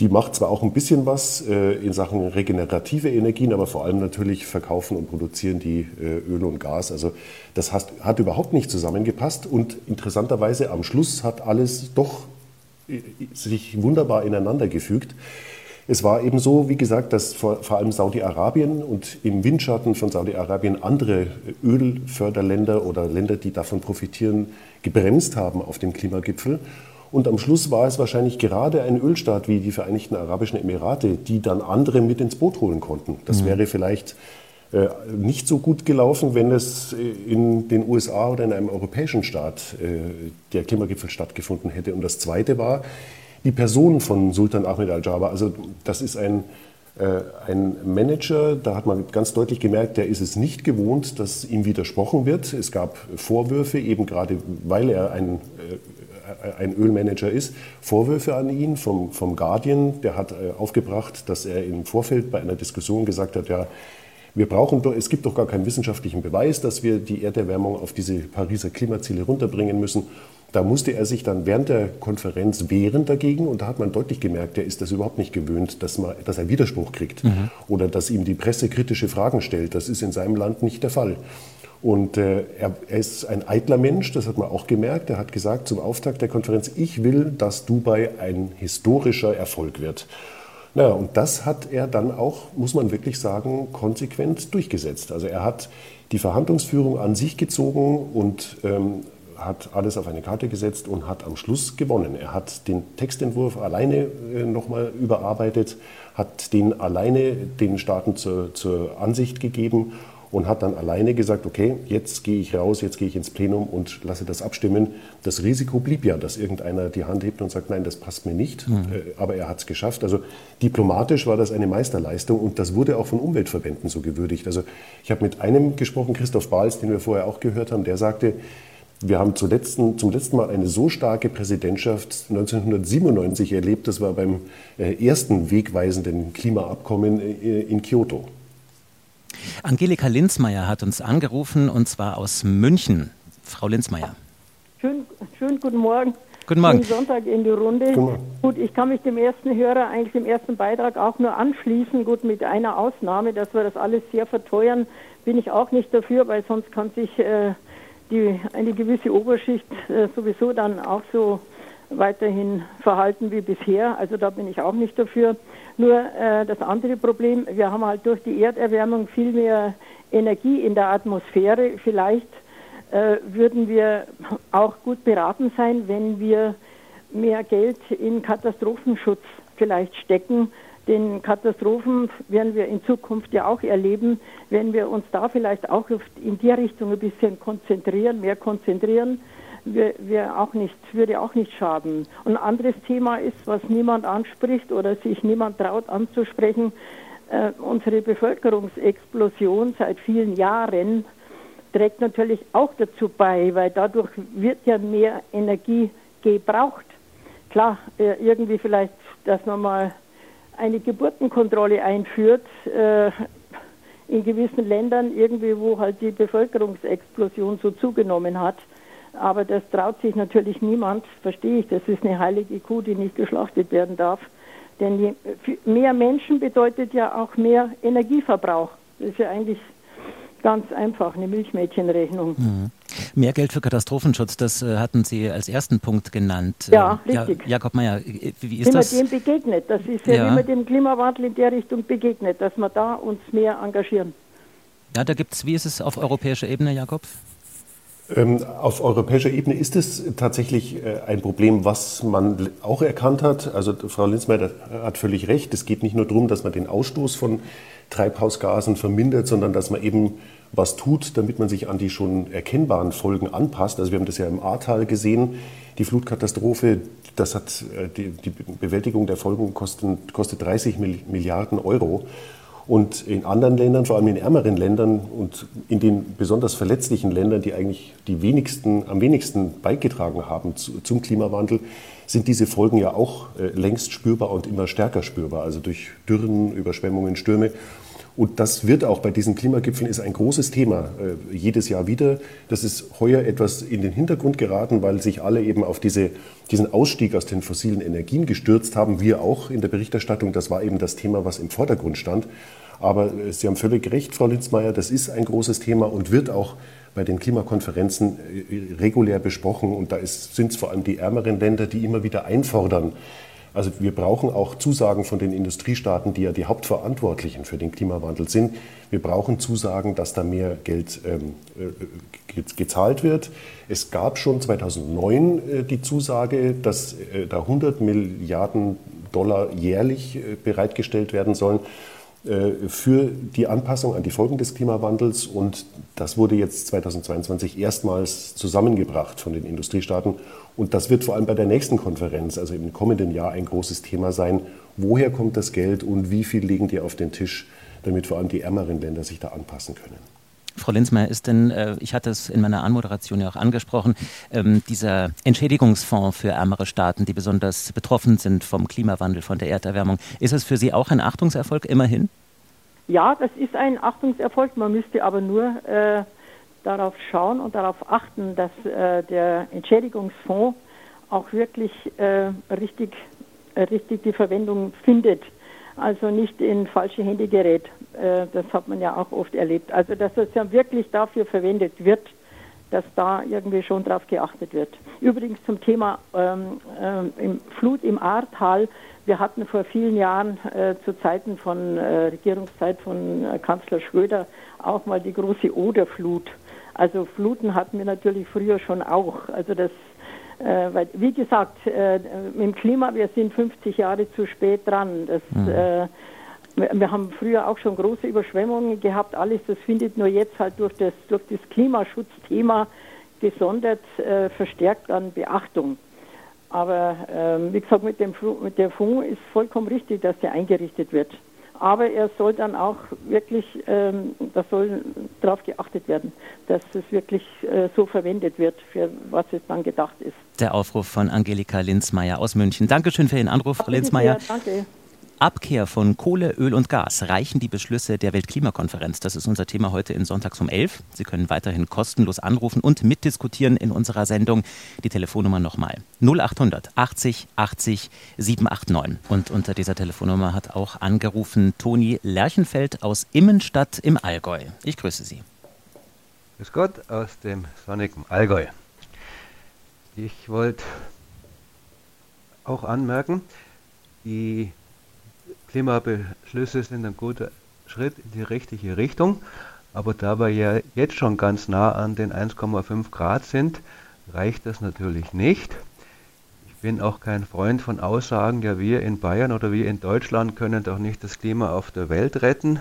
Speaker 9: Die macht zwar auch ein bisschen was äh, in Sachen regenerative Energien, aber vor allem natürlich verkaufen und produzieren die äh, Öl und Gas. Also das hat überhaupt nicht zusammengepasst und interessanterweise am Schluss hat alles doch sich wunderbar ineinander gefügt. Es war eben so, wie gesagt, dass vor, vor allem Saudi-Arabien und im Windschatten von Saudi-Arabien andere Ölförderländer oder Länder, die davon profitieren, gebremst haben auf dem Klimagipfel. Und am Schluss war es wahrscheinlich gerade ein Ölstaat wie die Vereinigten Arabischen Emirate, die dann andere mit ins Boot holen konnten. Das mhm. wäre vielleicht äh, nicht so gut gelaufen, wenn es äh, in den USA oder in einem europäischen Staat äh, der Klimagipfel stattgefunden hätte. Und das Zweite war, die Person von Sultan Ahmed Al-Jaber. Also das ist ein, äh, ein Manager, da hat man ganz deutlich gemerkt, der ist es nicht gewohnt, dass ihm widersprochen wird. Es gab Vorwürfe, eben gerade weil er ein, äh, ein Ölmanager ist, Vorwürfe an ihn vom, vom Guardian. Der hat äh, aufgebracht, dass er im Vorfeld bei einer Diskussion gesagt hat, ja, wir brauchen doch, es gibt doch gar keinen wissenschaftlichen Beweis, dass wir die Erderwärmung auf diese Pariser Klimaziele runterbringen müssen. Da musste er sich dann während der Konferenz wehren dagegen und da hat man deutlich gemerkt, er ist das überhaupt nicht gewöhnt, dass, man, dass er Widerspruch kriegt mhm. oder dass ihm die Presse kritische Fragen stellt. Das ist in seinem Land nicht der Fall. Und äh, er, er, ist ein eitler Mensch, das hat man auch gemerkt. Er hat gesagt zum Auftakt der Konferenz, ich will, dass Dubai ein historischer Erfolg wird. Naja, und das hat er dann auch, muss man wirklich sagen, konsequent durchgesetzt. Also er hat die Verhandlungsführung an sich gezogen und ähm, hat alles auf eine Karte gesetzt und hat am Schluss gewonnen. Er hat den Textentwurf alleine äh, nochmal überarbeitet, hat den alleine den Staaten zur, zur Ansicht gegeben und hat dann alleine gesagt, okay, jetzt gehe ich raus, jetzt gehe ich ins Plenum und lasse das abstimmen. Das Risiko blieb ja, dass irgendeiner die Hand hebt und sagt, nein, das passt mir nicht. Mhm. Äh, aber er hat es geschafft. Also diplomatisch war das eine Meisterleistung und das wurde auch von Umweltverbänden so gewürdigt. Also ich habe mit einem gesprochen, Christoph Bahls, den wir vorher auch gehört haben, der sagte, wir haben zum letzten, zum letzten Mal eine so starke Präsidentschaft 1997 erlebt. Das war beim äh, ersten wegweisenden Klimaabkommen äh, in Kyoto.
Speaker 2: Angelika Linzmeier hat uns angerufen und zwar aus München. Frau Linzmeier.
Speaker 11: Schönen, schönen guten Morgen.
Speaker 2: Guten Morgen.
Speaker 11: Guten Sonntag in die Runde. Gut, ich kann mich dem ersten Hörer, eigentlich dem ersten Beitrag auch nur anschließen. Gut, mit einer Ausnahme, dass wir das alles sehr verteuern, bin ich auch nicht dafür, weil sonst kann sich äh, die, eine gewisse Oberschicht äh, sowieso dann auch so weiterhin verhalten wie bisher. Also da bin ich auch nicht dafür. Nur äh, das andere Problem, wir haben halt durch die Erderwärmung viel mehr Energie in der Atmosphäre. Vielleicht äh, würden wir auch gut beraten sein, wenn wir mehr Geld in Katastrophenschutz vielleicht stecken. Den Katastrophen werden wir in Zukunft ja auch erleben, wenn wir uns da vielleicht auch in die Richtung ein bisschen konzentrieren, mehr konzentrieren wir, wir auch nicht, würde auch nicht schaden. Ein anderes Thema ist, was niemand anspricht oder sich niemand traut anzusprechen, äh, unsere Bevölkerungsexplosion seit vielen Jahren trägt natürlich auch dazu bei, weil dadurch wird ja mehr Energie gebraucht. Klar, äh, irgendwie vielleicht, dass man mal eine Geburtenkontrolle einführt, äh, in gewissen Ländern irgendwie, wo halt die Bevölkerungsexplosion so zugenommen hat. Aber das traut sich natürlich niemand, verstehe ich. Das ist eine heilige Kuh, die nicht geschlachtet werden darf. Denn je, mehr Menschen bedeutet ja auch mehr Energieverbrauch. Das ist ja eigentlich ganz einfach, eine Milchmädchenrechnung.
Speaker 2: Mhm. Mehr Geld für Katastrophenschutz, das äh, hatten Sie als ersten Punkt genannt.
Speaker 11: Ja, äh, richtig.
Speaker 2: Ja, Jakob Mayer, äh, wie ist
Speaker 11: wie
Speaker 2: das?
Speaker 11: Wie man dem begegnet. Das ist ja, ja, wie man dem Klimawandel in der Richtung begegnet, dass wir da uns mehr engagieren.
Speaker 2: Ja, da gibt es, wie ist es auf europäischer Ebene, Jakob?
Speaker 9: Ähm, auf europäischer Ebene ist es tatsächlich äh, ein Problem, was man auch erkannt hat. Also Frau Linzmeier hat völlig recht. Es geht nicht nur darum, dass man den Ausstoß von Treibhausgasen vermindert, sondern dass man eben was tut, damit man sich an die schon erkennbaren Folgen anpasst. Also wir haben das ja im Ahrtal gesehen, die Flutkatastrophe, das hat äh, die, die Bewältigung der Folgen kostet, kostet 30 Milliarden Euro. Und in anderen Ländern, vor allem in ärmeren Ländern und in den besonders verletzlichen Ländern, die eigentlich die wenigsten, am wenigsten beigetragen haben zu, zum Klimawandel, sind diese Folgen ja auch äh, längst spürbar und immer stärker spürbar. Also durch Dürren, Überschwemmungen, Stürme. Und das wird auch bei diesen Klimagipfeln ist ein großes Thema äh, jedes Jahr wieder. Das ist heuer etwas in den Hintergrund geraten, weil sich alle eben auf diese, diesen Ausstieg aus den fossilen Energien gestürzt haben. Wir auch in der Berichterstattung. Das war eben das Thema, was im Vordergrund stand. Aber äh, Sie haben völlig recht, Frau Linzmeier. Das ist ein großes Thema und wird auch bei den Klimakonferenzen äh, regulär besprochen. Und da sind es vor allem die ärmeren Länder, die immer wieder einfordern, also wir brauchen auch Zusagen von den Industriestaaten, die ja die Hauptverantwortlichen für den Klimawandel sind. Wir brauchen Zusagen, dass da mehr Geld ähm, äh, gezahlt wird. Es gab schon 2009 äh, die Zusage, dass äh, da 100 Milliarden Dollar jährlich äh, bereitgestellt werden sollen äh, für die Anpassung an die Folgen des Klimawandels. Und das wurde jetzt 2022 erstmals zusammengebracht von den Industriestaaten. Und das wird vor allem bei der nächsten Konferenz, also im kommenden Jahr, ein großes Thema sein. Woher kommt das Geld und wie viel legen die auf den Tisch, damit vor allem die ärmeren Länder sich da anpassen können?
Speaker 2: Frau Linzmeier, ist denn, äh, ich hatte es in meiner Anmoderation ja auch angesprochen, ähm, dieser Entschädigungsfonds für ärmere Staaten, die besonders betroffen sind vom Klimawandel, von der Erderwärmung, ist es für Sie auch ein Achtungserfolg immerhin?
Speaker 11: Ja, das ist ein Achtungserfolg. Man müsste aber nur äh, darauf schauen und darauf achten, dass äh, der Entschädigungsfonds auch wirklich äh, richtig, äh, richtig die Verwendung findet. Also nicht in falsche Hände gerät. Äh, das hat man ja auch oft erlebt. Also dass es ja wirklich dafür verwendet wird, dass da irgendwie schon drauf geachtet wird. Übrigens zum Thema ähm, ähm, Flut im Ahrtal. Wir hatten vor vielen Jahren äh, zu Zeiten von äh, Regierungszeit von äh, Kanzler Schröder auch mal die große Oderflut. Also Fluten hatten wir natürlich früher schon auch. Also das, äh, weil, wie gesagt, äh, im Klima, wir sind 50 Jahre zu spät dran. Das, mhm. äh, wir haben früher auch schon große Überschwemmungen gehabt. Alles, das findet nur jetzt halt durch das, durch das Klimaschutzthema gesondert äh, verstärkt an Beachtung. Aber ähm, wie gesagt, mit dem mit der Fonds ist vollkommen richtig, dass der eingerichtet wird. Aber er soll dann auch wirklich, ähm, da soll darauf geachtet werden, dass es wirklich äh, so verwendet wird, für was es dann gedacht ist.
Speaker 2: Der Aufruf von Angelika Linzmeier aus München. Dankeschön für Ihren Anruf, Frau Linzmeier.
Speaker 11: Danke.
Speaker 2: Abkehr von Kohle, Öl und Gas reichen die Beschlüsse der Weltklimakonferenz. Das ist unser Thema heute in Sonntags um 11. Sie können weiterhin kostenlos anrufen und mitdiskutieren in unserer Sendung. Die Telefonnummer nochmal 0800 80 80 789. Und unter dieser Telefonnummer hat auch angerufen Toni Lerchenfeld aus Immenstadt im Allgäu. Ich grüße Sie.
Speaker 12: Grüß Gott aus dem sonnigen Allgäu. Ich wollte auch anmerken, die Klimabeschlüsse sind ein guter Schritt in die richtige Richtung, aber da wir ja jetzt schon ganz nah an den 1,5 Grad sind, reicht das natürlich nicht. Ich bin auch kein Freund von Aussagen, ja wir in Bayern oder wir in Deutschland können doch nicht das Klima auf der Welt retten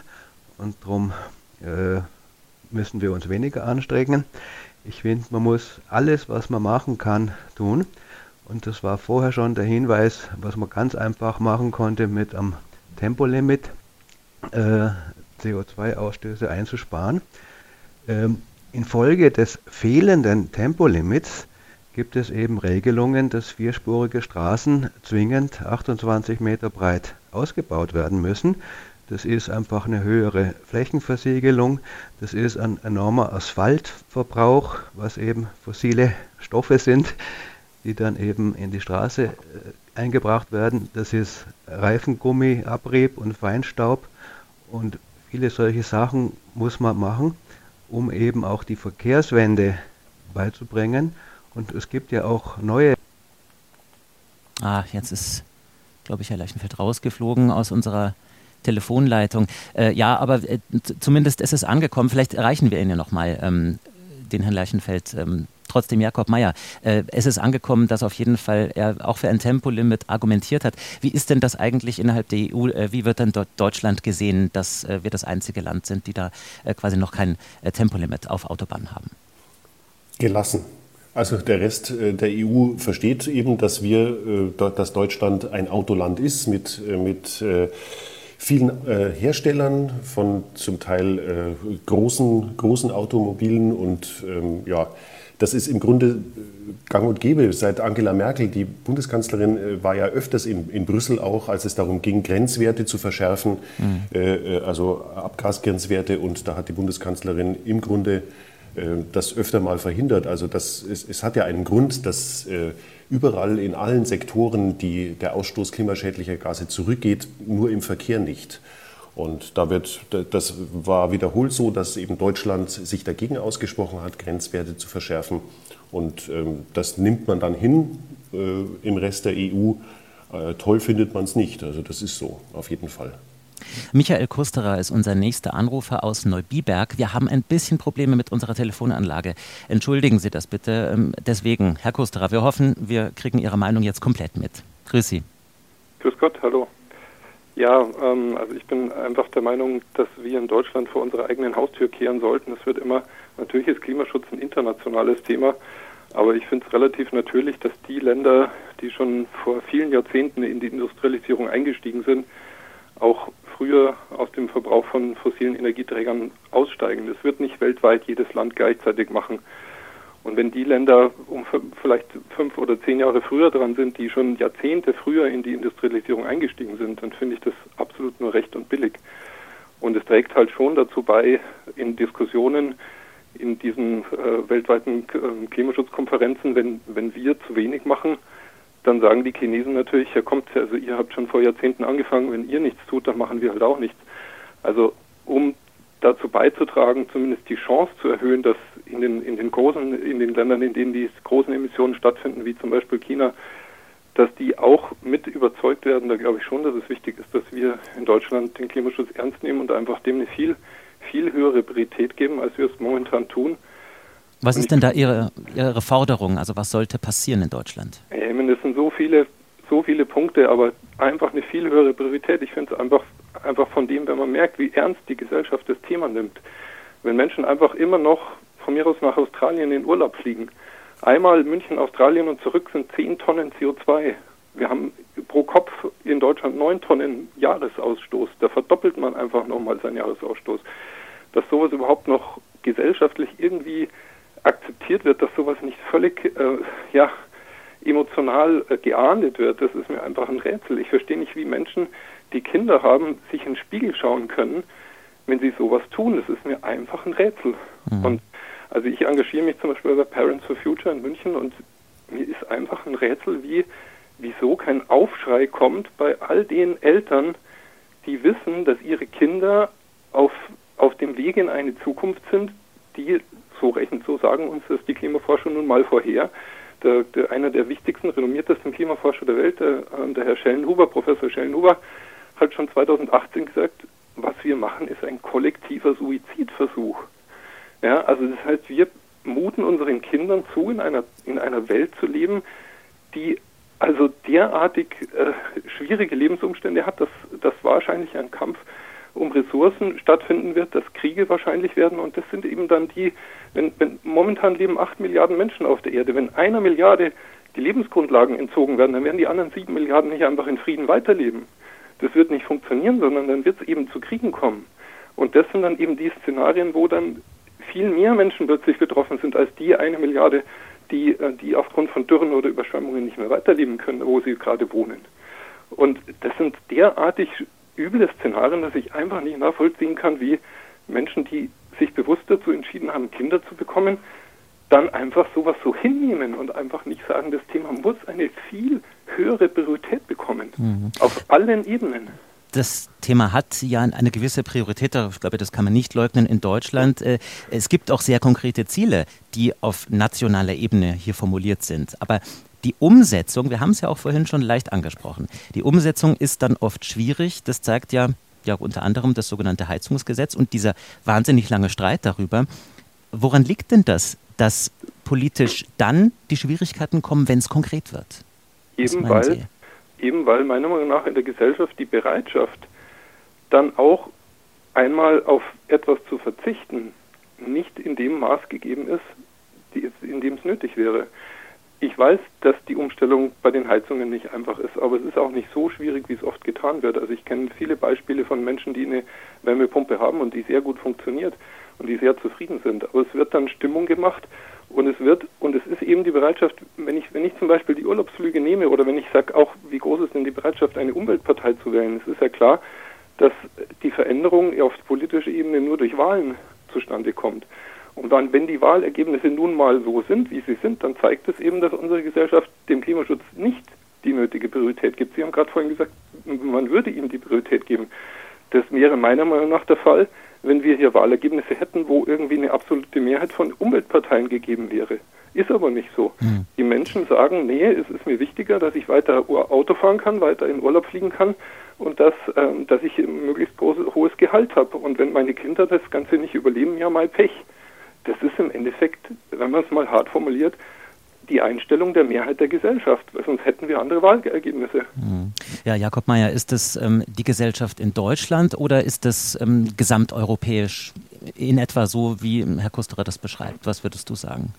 Speaker 12: und darum äh, müssen wir uns weniger anstrengen. Ich finde, man muss alles, was man machen kann, tun. Und das war vorher schon der Hinweis, was man ganz einfach machen konnte mit einem Tempolimit äh, CO2-Ausstöße einzusparen. Ähm, infolge des fehlenden Tempolimits gibt es eben Regelungen, dass vierspurige Straßen zwingend 28 Meter breit ausgebaut werden müssen. Das ist einfach eine höhere Flächenversiegelung. Das ist ein enormer Asphaltverbrauch, was eben fossile Stoffe sind, die dann eben in die Straße äh, eingebracht werden. Das ist Reifengummi, Abrieb und Feinstaub. Und viele solche Sachen muss man machen, um eben auch die Verkehrswende beizubringen. Und es gibt ja auch neue.
Speaker 2: Ah, jetzt ist, glaube ich, Herr Leichenfeld rausgeflogen aus unserer Telefonleitung. Äh, ja, aber äh, zumindest ist es angekommen. Vielleicht erreichen wir ihn ja nochmal, ähm, den Herrn Leichenfeld. Ähm, Trotzdem, Jakob Mayer, äh, es ist angekommen, dass auf jeden Fall er auch für ein Tempolimit argumentiert hat. Wie ist denn das eigentlich innerhalb der EU? Äh, wie wird denn dort Deutschland gesehen, dass äh, wir das einzige Land sind, die da äh, quasi noch kein äh, Tempolimit auf Autobahnen haben?
Speaker 9: Gelassen. Also der Rest der EU versteht eben, dass wir, dass Deutschland ein Autoland ist mit, mit vielen Herstellern von zum Teil großen, großen Automobilen und ähm, ja, das ist im Grunde äh, gang und gäbe. Seit Angela Merkel, die Bundeskanzlerin, äh, war ja öfters in, in Brüssel auch, als es darum ging, Grenzwerte zu verschärfen, mhm. äh, also Abgasgrenzwerte. Und da hat die Bundeskanzlerin im Grunde das öfter mal verhindert. Also das, es, es hat ja einen Grund, dass überall in allen Sektoren die, der Ausstoß klimaschädlicher Gase zurückgeht, nur im Verkehr nicht. Und da wird, das war wiederholt so, dass eben Deutschland sich dagegen ausgesprochen hat, Grenzwerte zu verschärfen. Und ähm, das nimmt man dann hin äh, im Rest der EU. Äh, toll findet man es nicht. Also das ist so, auf jeden Fall.
Speaker 2: Michael Kusterer ist unser nächster Anrufer aus Neubiberg. Wir haben ein bisschen Probleme mit unserer Telefonanlage. Entschuldigen Sie das bitte. Ähm, deswegen, Herr Kusterer, wir hoffen, wir kriegen Ihre Meinung jetzt komplett mit. Grüß Sie.
Speaker 13: Grüß Gott, hallo. Ja, ähm, also ich bin einfach der Meinung, dass wir in Deutschland vor unserer eigenen Haustür kehren sollten. Es wird immer, natürlich ist Klimaschutz ein internationales Thema, aber ich finde es relativ natürlich, dass die Länder, die schon vor vielen Jahrzehnten in die Industrialisierung eingestiegen sind, auch früher aus dem Verbrauch von fossilen Energieträgern aussteigen. Das wird nicht weltweit jedes Land gleichzeitig machen. Und wenn die Länder um vielleicht fünf oder zehn Jahre früher dran sind, die schon Jahrzehnte früher in die Industrialisierung eingestiegen sind, dann finde ich das absolut nur recht und billig. Und es trägt halt schon dazu bei, in Diskussionen in diesen äh, weltweiten äh, Klimaschutzkonferenzen, wenn, wenn wir zu wenig machen, dann sagen die Chinesen natürlich, ja kommt, also ihr habt schon vor Jahrzehnten angefangen, wenn ihr nichts tut, dann machen wir halt auch nichts. Also um dazu beizutragen, zumindest die Chance zu erhöhen, dass in den, in den großen, in den Ländern, in denen die großen Emissionen stattfinden, wie zum Beispiel China, dass die auch mit überzeugt werden. Da glaube ich schon, dass es wichtig ist, dass wir in Deutschland den Klimaschutz ernst nehmen und einfach dem eine viel, viel höhere Priorität geben, als wir es momentan tun.
Speaker 2: Was ist denn da Ihre, Ihre Forderung? Also was sollte passieren in Deutschland?
Speaker 13: Ja, das sind so viele, so viele Punkte, aber einfach eine viel höhere Priorität. Ich finde es einfach einfach von dem, wenn man merkt, wie ernst die Gesellschaft das Thema nimmt. Wenn Menschen einfach immer noch von mir aus nach Australien in Urlaub fliegen. Einmal München, Australien und zurück sind 10 Tonnen CO2. Wir haben pro Kopf in Deutschland 9 Tonnen Jahresausstoß. Da verdoppelt man einfach nochmal seinen Jahresausstoß. Dass sowas überhaupt noch gesellschaftlich irgendwie akzeptiert wird, dass sowas nicht völlig äh, ja, emotional äh, geahndet wird, das ist mir einfach ein Rätsel. Ich verstehe nicht, wie Menschen, die Kinder haben, sich in den Spiegel schauen können, wenn sie sowas tun. Das ist mir einfach ein Rätsel. Mhm. Und also ich engagiere mich zum Beispiel bei Parents for Future in München und mir ist einfach ein Rätsel, wie wieso kein Aufschrei kommt bei all den Eltern, die wissen, dass ihre Kinder auf, auf dem Weg in eine Zukunft sind, die, so rechnen, so sagen uns das die Klimaforscher nun mal vorher, der, der, einer der wichtigsten, renommiertesten Klimaforscher der Welt, der, äh, der Herr Schellenhuber, Professor Schellenhuber, hat schon 2018 gesagt, was wir machen, ist ein kollektiver Suizidversuch. Ja, also das heißt, wir muten unseren Kindern zu, in einer, in einer Welt zu leben, die also derartig äh, schwierige Lebensumstände hat, dass, dass wahrscheinlich ein Kampf um Ressourcen stattfinden wird, dass Kriege wahrscheinlich werden und das sind eben dann die, wenn, wenn momentan leben acht Milliarden Menschen auf der Erde, wenn einer Milliarde die Lebensgrundlagen entzogen werden, dann werden die anderen sieben Milliarden nicht einfach in Frieden weiterleben. Das wird nicht funktionieren, sondern dann wird es eben zu Kriegen kommen. Und das sind dann eben die Szenarien, wo dann viel mehr Menschen plötzlich betroffen sind als die eine Milliarde, die, äh, die aufgrund von Dürren oder Überschwemmungen nicht mehr weiterleben können, wo sie gerade wohnen. Und das sind derartig üble Szenarien, dass ich einfach nicht nachvollziehen kann, wie Menschen, die sich bewusst dazu entschieden haben, Kinder zu bekommen, dann einfach sowas so hinnehmen und einfach nicht sagen, das Thema muss eine viel höhere Priorität bekommen. Mhm. Auf allen Ebenen
Speaker 2: das Thema hat ja eine gewisse Priorität, ich glaube, das kann man nicht leugnen in Deutschland. Äh, es gibt auch sehr konkrete Ziele, die auf nationaler Ebene hier formuliert sind. Aber die Umsetzung, wir haben es ja auch vorhin schon leicht angesprochen, die Umsetzung ist dann oft schwierig. Das zeigt ja, ja unter anderem das sogenannte Heizungsgesetz und dieser wahnsinnig lange Streit darüber. Woran liegt denn das, dass politisch dann die Schwierigkeiten kommen, wenn es konkret wird?
Speaker 13: Eben weil eben weil meiner Meinung nach in der Gesellschaft die Bereitschaft, dann auch einmal auf etwas zu verzichten, nicht in dem Maß gegeben ist, in dem es nötig wäre. Ich weiß, dass die Umstellung bei den Heizungen nicht einfach ist, aber es ist auch nicht so schwierig, wie es oft getan wird. Also ich kenne viele Beispiele von Menschen, die eine Wärmepumpe haben und die sehr gut funktioniert und die sehr zufrieden sind. Aber es wird dann Stimmung gemacht und es wird, und es ist eben die Bereitschaft, wenn ich, wenn ich zum Beispiel die Urlaubsflüge nehme oder wenn ich sage auch, wie groß ist denn die Bereitschaft, eine Umweltpartei zu wählen, es ist ja klar, dass die Veränderung auf politischer Ebene nur durch Wahlen zustande kommt. Und dann, wenn die Wahlergebnisse nun mal so sind, wie sie sind, dann zeigt es eben, dass unsere Gesellschaft dem Klimaschutz nicht die nötige Priorität gibt. Sie haben gerade vorhin gesagt, man würde ihm die Priorität geben. Das wäre meiner Meinung nach der Fall, wenn wir hier Wahlergebnisse hätten, wo irgendwie eine absolute Mehrheit von Umweltparteien gegeben wäre. Ist aber nicht so. Mhm. Die Menschen sagen, nee, es ist mir wichtiger, dass ich weiter Auto fahren kann, weiter in Urlaub fliegen kann und dass, ähm, dass ich ein möglichst großes, hohes Gehalt habe. Und wenn meine Kinder das Ganze nicht überleben, ja mal Pech. Das ist im Endeffekt, wenn man es mal hart formuliert, die Einstellung der Mehrheit der Gesellschaft, weil sonst hätten wir andere Wahlergebnisse.
Speaker 2: Hm. Ja, Jakob Mayer, ist das ähm, die Gesellschaft in Deutschland oder ist das ähm, gesamteuropäisch in etwa so, wie Herr Kusterer das beschreibt? Was würdest du sagen?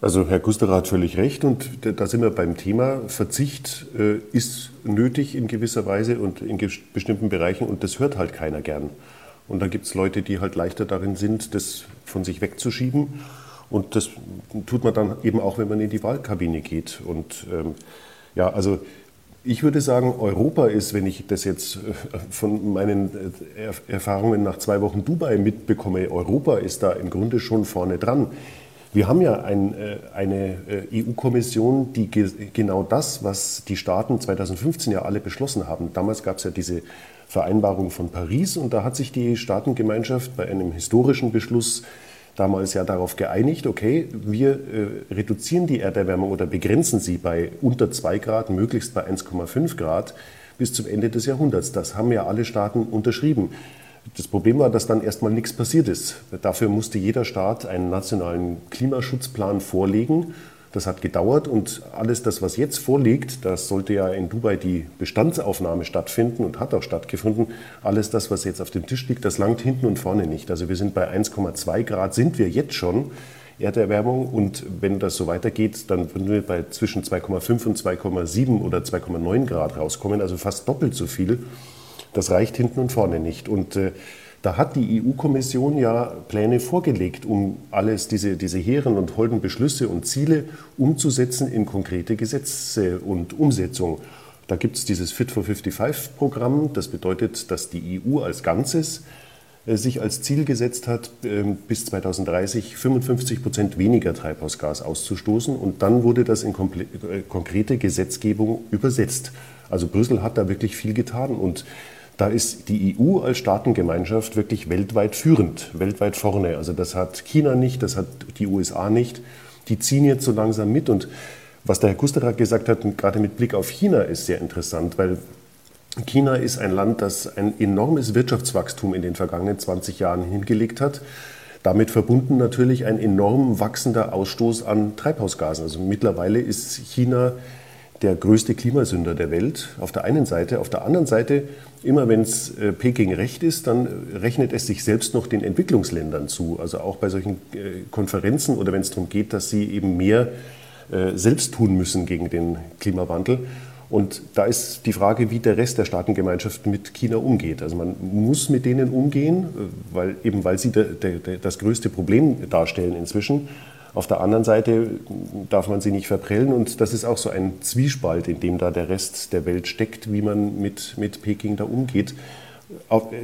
Speaker 9: Also Herr Kusterer hat völlig recht und da sind wir beim Thema. Verzicht äh, ist nötig in gewisser Weise und in bestimmten Bereichen und das hört halt keiner gern. Und da gibt es Leute, die halt leichter darin sind, das von sich wegzuschieben. Und das tut man dann eben auch, wenn man in die Wahlkabine geht. Und ähm, ja, also ich würde sagen, Europa ist, wenn ich das jetzt äh, von meinen äh, Erfahrungen nach zwei Wochen Dubai mitbekomme, Europa ist da im Grunde schon vorne dran. Wir haben ja ein, äh, eine EU-Kommission, die genau das, was die Staaten 2015 ja alle beschlossen haben. Damals gab es ja diese Vereinbarung von Paris und da hat sich die Staatengemeinschaft bei einem historischen Beschluss damals ja darauf geeinigt, okay, wir äh, reduzieren die Erderwärmung oder begrenzen sie bei unter 2 Grad, möglichst bei 1,5 Grad bis zum Ende des Jahrhunderts. Das haben ja alle Staaten unterschrieben. Das Problem war, dass dann erstmal nichts passiert ist. Dafür musste jeder Staat einen nationalen Klimaschutzplan vorlegen. Das hat gedauert und alles das, was jetzt vorliegt, das sollte ja in Dubai die Bestandsaufnahme stattfinden und hat auch stattgefunden. Alles das, was jetzt auf dem Tisch liegt, das langt hinten und vorne nicht. Also wir sind bei 1,2 Grad, sind wir jetzt schon. Erderwärmung und wenn das so weitergeht, dann würden wir bei zwischen 2,5 und 2,7 oder 2,9 Grad rauskommen, also fast doppelt so viel. Das reicht hinten und vorne nicht. Und äh, da hat die EU-Kommission ja Pläne vorgelegt, um alles, diese, diese hehren und holden Beschlüsse und Ziele umzusetzen in konkrete Gesetze und Umsetzung. Da gibt es dieses Fit for 55-Programm. Das bedeutet, dass die EU als Ganzes äh, sich als Ziel gesetzt hat, ähm, bis 2030 55 Prozent weniger Treibhausgas auszustoßen. Und dann wurde das in äh, konkrete Gesetzgebung übersetzt. Also Brüssel hat da wirklich viel getan. Und da ist die EU als Staatengemeinschaft wirklich weltweit führend, weltweit vorne. Also das hat China nicht, das hat die USA nicht. Die ziehen jetzt so langsam mit. Und was der Herr Kusterer gesagt hat, gerade mit Blick auf China, ist sehr interessant, weil China ist ein Land, das ein enormes Wirtschaftswachstum in den vergangenen 20 Jahren hingelegt hat. Damit verbunden natürlich ein enorm wachsender Ausstoß an Treibhausgasen. Also mittlerweile ist China der größte Klimasünder der Welt auf der einen Seite. Auf der anderen Seite, immer wenn es äh, Peking recht ist, dann rechnet es sich selbst noch den Entwicklungsländern zu. Also auch bei solchen äh, Konferenzen oder wenn es darum geht, dass sie eben mehr äh, selbst tun müssen gegen den Klimawandel. Und da ist die Frage, wie der Rest der Staatengemeinschaft mit China umgeht. Also man muss mit denen umgehen, weil, eben weil sie de, de, de, das größte Problem darstellen inzwischen. Auf der anderen Seite darf man sie nicht verprellen und das ist auch so ein Zwiespalt, in dem da der Rest der Welt steckt, wie man mit, mit Peking da umgeht.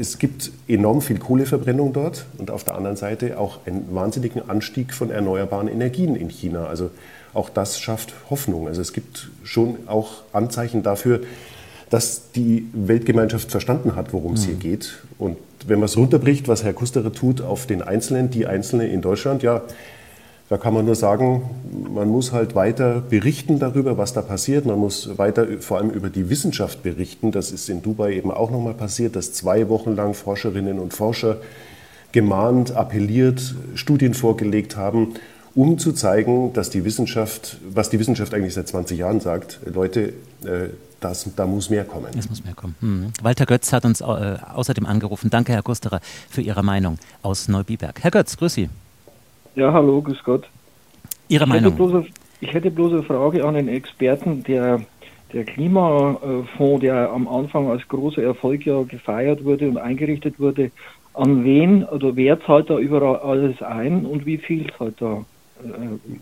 Speaker 9: Es gibt enorm viel Kohleverbrennung dort und auf der anderen Seite auch einen wahnsinnigen Anstieg von erneuerbaren Energien in China. Also auch das schafft Hoffnung. Also es gibt schon auch Anzeichen dafür, dass die Weltgemeinschaft verstanden hat, worum es hier mhm. geht. Und wenn man es runterbricht, was Herr Kusterer tut auf den Einzelnen, die Einzelne in Deutschland, ja, da kann man nur sagen, man muss halt weiter berichten darüber, was da passiert. Man muss weiter vor allem über die Wissenschaft berichten. Das ist in Dubai eben auch nochmal passiert, dass zwei Wochen lang Forscherinnen und Forscher gemahnt, appelliert, Studien vorgelegt haben um zu zeigen, dass die Wissenschaft, was die Wissenschaft eigentlich seit 20 Jahren sagt, Leute, äh, das, da muss mehr kommen.
Speaker 2: Es muss mehr kommen. Hm. Walter Götz hat uns äh, außerdem angerufen. Danke, Herr Gusterer, für Ihre Meinung aus Neubiberg. Herr Götz, grüß Sie.
Speaker 14: Ja, hallo, grüß Gott.
Speaker 2: Ihre
Speaker 14: ich
Speaker 2: Meinung?
Speaker 14: Hätte eine, ich hätte bloß eine Frage an den Experten. Der, der Klimafonds, der am Anfang als großer Erfolg ja gefeiert wurde und eingerichtet wurde, an wen oder wer zahlt da überall alles ein und wie viel zahlt da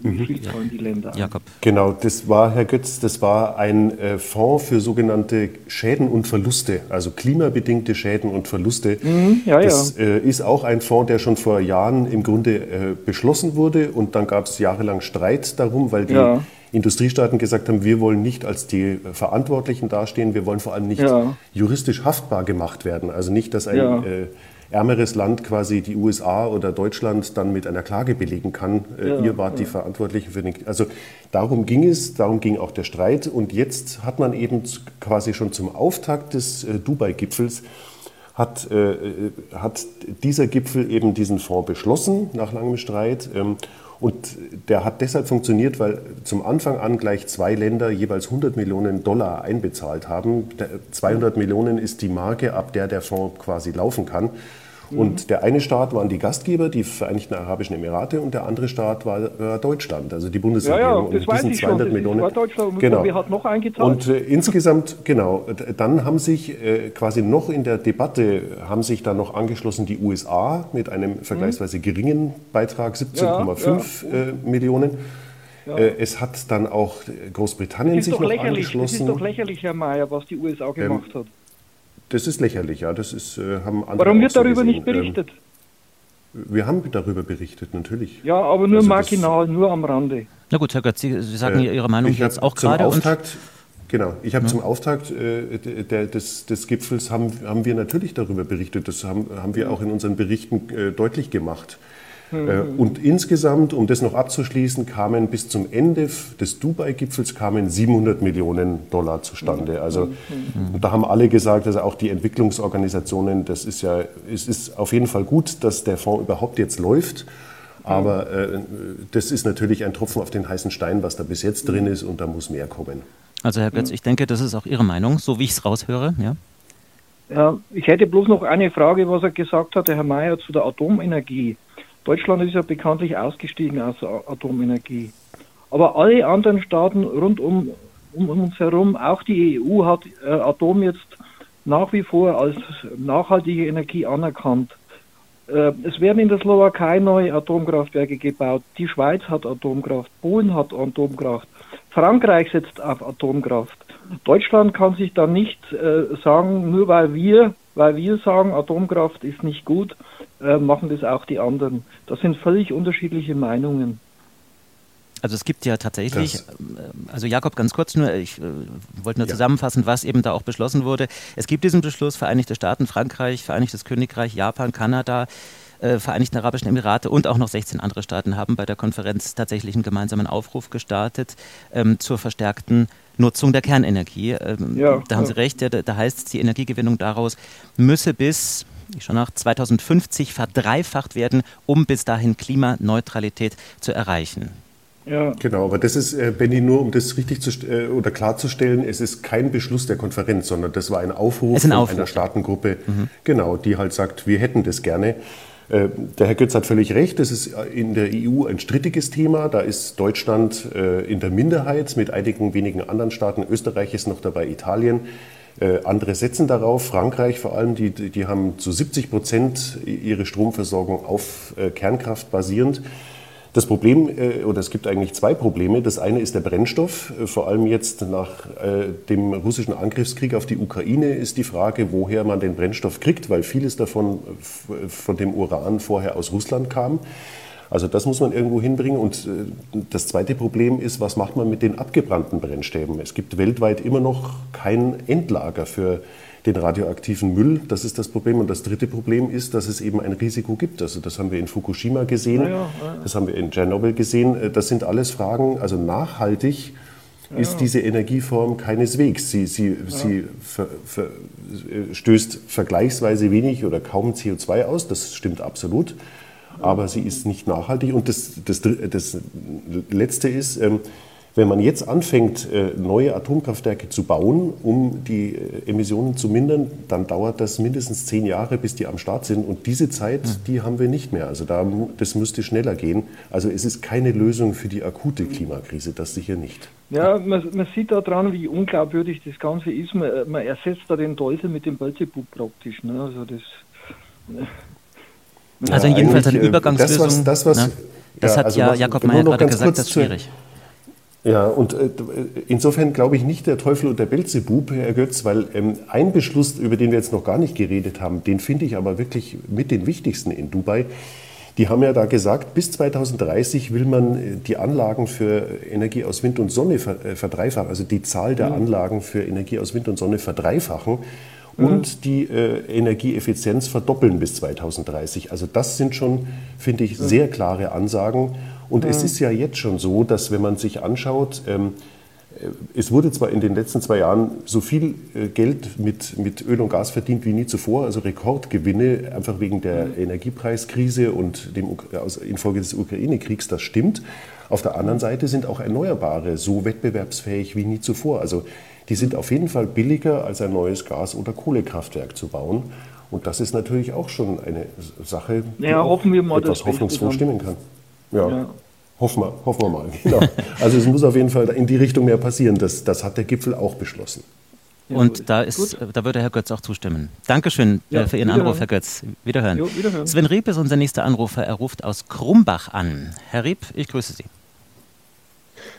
Speaker 14: wie
Speaker 9: mhm. zahlen die Länder Jakob. Genau, das war, Herr Götz, das war ein äh, Fonds für sogenannte Schäden und Verluste, also klimabedingte Schäden und Verluste.
Speaker 14: Mhm, ja,
Speaker 9: das ja. Äh, ist auch ein Fonds, der schon vor Jahren im Grunde äh, beschlossen wurde und dann gab es jahrelang Streit darum, weil die ja. Industriestaaten gesagt haben, wir wollen nicht als die Verantwortlichen dastehen, wir wollen vor allem nicht juristisch haftbar gemacht werden. Also nicht, dass ein äh, ärmeres Land quasi die USA oder Deutschland dann mit einer Klage belegen kann. Äh, ja, Ihr wart ja. die Verantwortlichen für den. Also darum ging es, darum ging auch der Streit. Und jetzt hat man eben quasi schon zum Auftakt des äh, Dubai-Gipfels hat, äh, hat dieser Gipfel eben diesen Fonds beschlossen nach langem Streit. Ähm, und der hat deshalb funktioniert, weil zum Anfang an gleich zwei Länder jeweils 100 Millionen Dollar einbezahlt haben. 200 Millionen ist die Marke, ab der der Fonds quasi laufen kann. Und der eine Staat waren die Gastgeber, die Vereinigten Arabischen Emirate, und der andere Staat war äh, Deutschland, also die Bundesregierung.
Speaker 14: Ja, ja, das und diesen ich 200 schon, Millionen. War Deutschland,
Speaker 9: genau.
Speaker 14: wer hat noch eingezahlt?
Speaker 9: Und äh, insgesamt, genau, dann haben sich äh, quasi noch in der Debatte, haben sich dann noch angeschlossen die USA mit einem mhm. vergleichsweise geringen Beitrag, 17,5 ja, äh, Millionen. Ja. Äh, es hat dann auch Großbritannien sich noch angeschlossen. Das ist
Speaker 14: doch lächerlich, Herr Mayer, was die USA gemacht ähm, hat.
Speaker 9: Das ist lächerlich, ja. Das ist, äh, haben
Speaker 14: andere Warum wird darüber gesehen. nicht berichtet?
Speaker 9: Ähm, wir haben darüber berichtet, natürlich.
Speaker 14: Ja, aber nur also marginal, nur am Rande.
Speaker 2: Na gut, Herr Götz, Sie, Sie sagen äh, Ihre Meinung jetzt auch gerade.
Speaker 9: Auftakt, genau, ich habe ja. zum Auftakt äh, der, des, des, Gipfels haben, haben wir natürlich darüber berichtet. Das haben, haben wir auch in unseren Berichten äh, deutlich gemacht. Mhm. Und insgesamt, um das noch abzuschließen, kamen bis zum Ende des Dubai-Gipfels kamen 700 Millionen Dollar zustande. Mhm. Also mhm. da haben alle gesagt, also auch die Entwicklungsorganisationen, das ist ja, es ist auf jeden Fall gut, dass der Fonds überhaupt jetzt läuft. Aber äh, das ist natürlich ein Tropfen auf den heißen Stein, was da bis jetzt drin ist, und da muss mehr kommen.
Speaker 2: Also Herr Götz, ich denke, das ist auch Ihre Meinung, so wie ich es raushöre. Ja?
Speaker 14: Ja, ich hätte bloß noch eine Frage, was er gesagt hat, der Herr Mayer, zu der Atomenergie. Deutschland ist ja bekanntlich ausgestiegen aus der Atomenergie. Aber alle anderen Staaten rund um, um uns herum, auch die EU, hat äh, Atom jetzt nach wie vor als nachhaltige Energie anerkannt. Äh, es werden in der Slowakei neue Atomkraftwerke gebaut. Die Schweiz hat Atomkraft, Polen hat Atomkraft, Frankreich setzt auf Atomkraft. Deutschland kann sich dann nicht äh, sagen, nur weil wir, weil wir sagen, Atomkraft ist nicht gut, äh, machen das auch die anderen. Das sind völlig unterschiedliche Meinungen.
Speaker 2: Also es gibt ja tatsächlich, das, äh, also Jakob, ganz kurz nur, ich äh, wollte nur ja. zusammenfassen, was eben da auch beschlossen wurde. Es gibt diesen Beschluss, Vereinigte Staaten, Frankreich, Vereinigtes Königreich, Japan, Kanada, äh, Vereinigten Arabischen Emirate und auch noch 16 andere Staaten haben bei der Konferenz tatsächlich einen gemeinsamen Aufruf gestartet ähm, zur verstärkten Nutzung der Kernenergie. Ähm, ja, da haben ja. Sie recht, ja, da heißt es, die Energiegewinnung daraus müsse bis schon nach 2050 verdreifacht werden, um bis dahin Klimaneutralität zu erreichen.
Speaker 9: Ja. Genau, aber das ist, äh, Benny, nur um das richtig zu, äh, oder klarzustellen, es ist kein Beschluss der Konferenz, sondern das war ein Aufruf, ein Aufruf. einer Staatengruppe, mhm. genau, die halt sagt, wir hätten das gerne. Äh, der Herr Götz hat völlig recht, das ist in der EU ein strittiges Thema. Da ist Deutschland äh, in der Minderheit mit einigen wenigen anderen Staaten. Österreich ist noch dabei, Italien. Äh, andere setzen darauf, Frankreich vor allem, die, die haben zu 70 Prozent ihre Stromversorgung auf Kernkraft basierend. Das Problem, äh, oder es gibt eigentlich zwei Probleme. Das eine ist der Brennstoff. Äh, vor allem jetzt nach äh, dem russischen Angriffskrieg auf die Ukraine ist die Frage, woher man den Brennstoff kriegt, weil vieles davon von dem Uran vorher aus Russland kam. Also das muss man irgendwo hinbringen. Und das zweite Problem ist, was macht man mit den abgebrannten Brennstäben? Es gibt weltweit immer noch kein Endlager für den radioaktiven Müll. Das ist das Problem. Und das dritte Problem ist, dass es eben ein Risiko gibt. Also das haben wir in Fukushima gesehen, ja, ja, ja. das haben wir in Tschernobyl gesehen. Das sind alles Fragen, also nachhaltig ist diese Energieform keineswegs. Sie, sie, sie ver, ver, stößt vergleichsweise wenig oder kaum CO2 aus, das stimmt absolut, aber sie ist nicht nachhaltig. Und das, das, das Letzte ist, ähm, wenn man jetzt anfängt, äh, neue Atomkraftwerke zu bauen, um die äh, Emissionen zu mindern, dann dauert das mindestens zehn Jahre, bis die am Start sind. Und diese Zeit, mhm. die haben wir nicht mehr. Also da, das müsste schneller gehen. Also es ist keine Lösung für die akute Klimakrise, das sicher nicht.
Speaker 14: Ja, man, man sieht daran, wie unglaubwürdig das Ganze ist. Man, man ersetzt da den Teufel mit dem Belzebub praktisch. Ne? Also das...
Speaker 2: Also jedenfalls eine Übergangslösung. Das, was, das, was, ne? das ja, hat also ja Jakob Mayer gerade gesagt, das ist schwierig.
Speaker 9: Ja, und äh, insofern glaube ich nicht der Teufel und der Belzebub, Herr Götz, weil ähm, ein Beschluss, über den wir jetzt noch gar nicht geredet haben, den finde ich aber wirklich mit den wichtigsten in Dubai. Die haben ja da gesagt, bis 2030 will man äh, die Anlagen für Energie aus Wind und Sonne äh, verdreifachen, also die Zahl der mhm. Anlagen für Energie aus Wind und Sonne verdreifachen. Und die äh, Energieeffizienz verdoppeln bis 2030. Also das sind schon, finde ich, sehr klare Ansagen. Und mhm. es ist ja jetzt schon so, dass wenn man sich anschaut, ähm, äh, es wurde zwar in den letzten zwei Jahren so viel äh, Geld mit, mit Öl und Gas verdient wie nie zuvor, also Rekordgewinne, einfach wegen der mhm. Energiepreiskrise und dem, infolge des Ukraine-Kriegs, das stimmt. Auf der anderen Seite sind auch Erneuerbare so wettbewerbsfähig wie nie zuvor. Also die sind auf jeden Fall billiger als ein neues Gas- oder Kohlekraftwerk zu bauen. Und das ist natürlich auch schon eine Sache,
Speaker 14: die ja, hoffen wir mal,
Speaker 9: etwas hoffnungsvoll stimmen kann. Ja. ja. Hoffen, wir, hoffen wir mal. Genau. Also es muss auf jeden Fall in die Richtung mehr passieren. Das, das hat der Gipfel auch beschlossen.
Speaker 2: Und da, ist, da würde Herr Götz auch zustimmen. Dankeschön äh, ja, für Ihren Anruf, Herr Götz. Wiederhören. Jo, wiederhören. Sven Rieb ist unser nächster Anrufer. Er ruft aus Krumbach an. Herr Rieb, ich grüße Sie.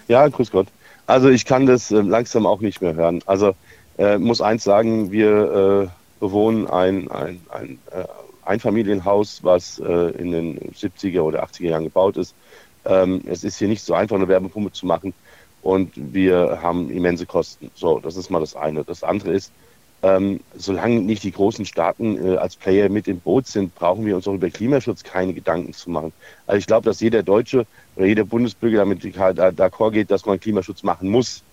Speaker 15: Ja, grüß Gott. Also ich kann das äh, langsam auch nicht mehr hören. Also äh, muss eins sagen, wir äh, bewohnen ein, ein, ein äh, Einfamilienhaus, was äh, in den 70er oder 80er Jahren gebaut ist. Ähm, es ist hier nicht so einfach, eine Wärmepumpe zu machen und wir haben immense Kosten. So, das ist mal das eine. Das andere ist, ähm, solange nicht die großen Staaten äh, als Player mit im Boot sind, brauchen wir uns auch über Klimaschutz keine Gedanken zu machen. Also ich glaube, dass jeder Deutsche oder jeder Bundesbürger damit d'accord geht, dass man Klimaschutz machen muss.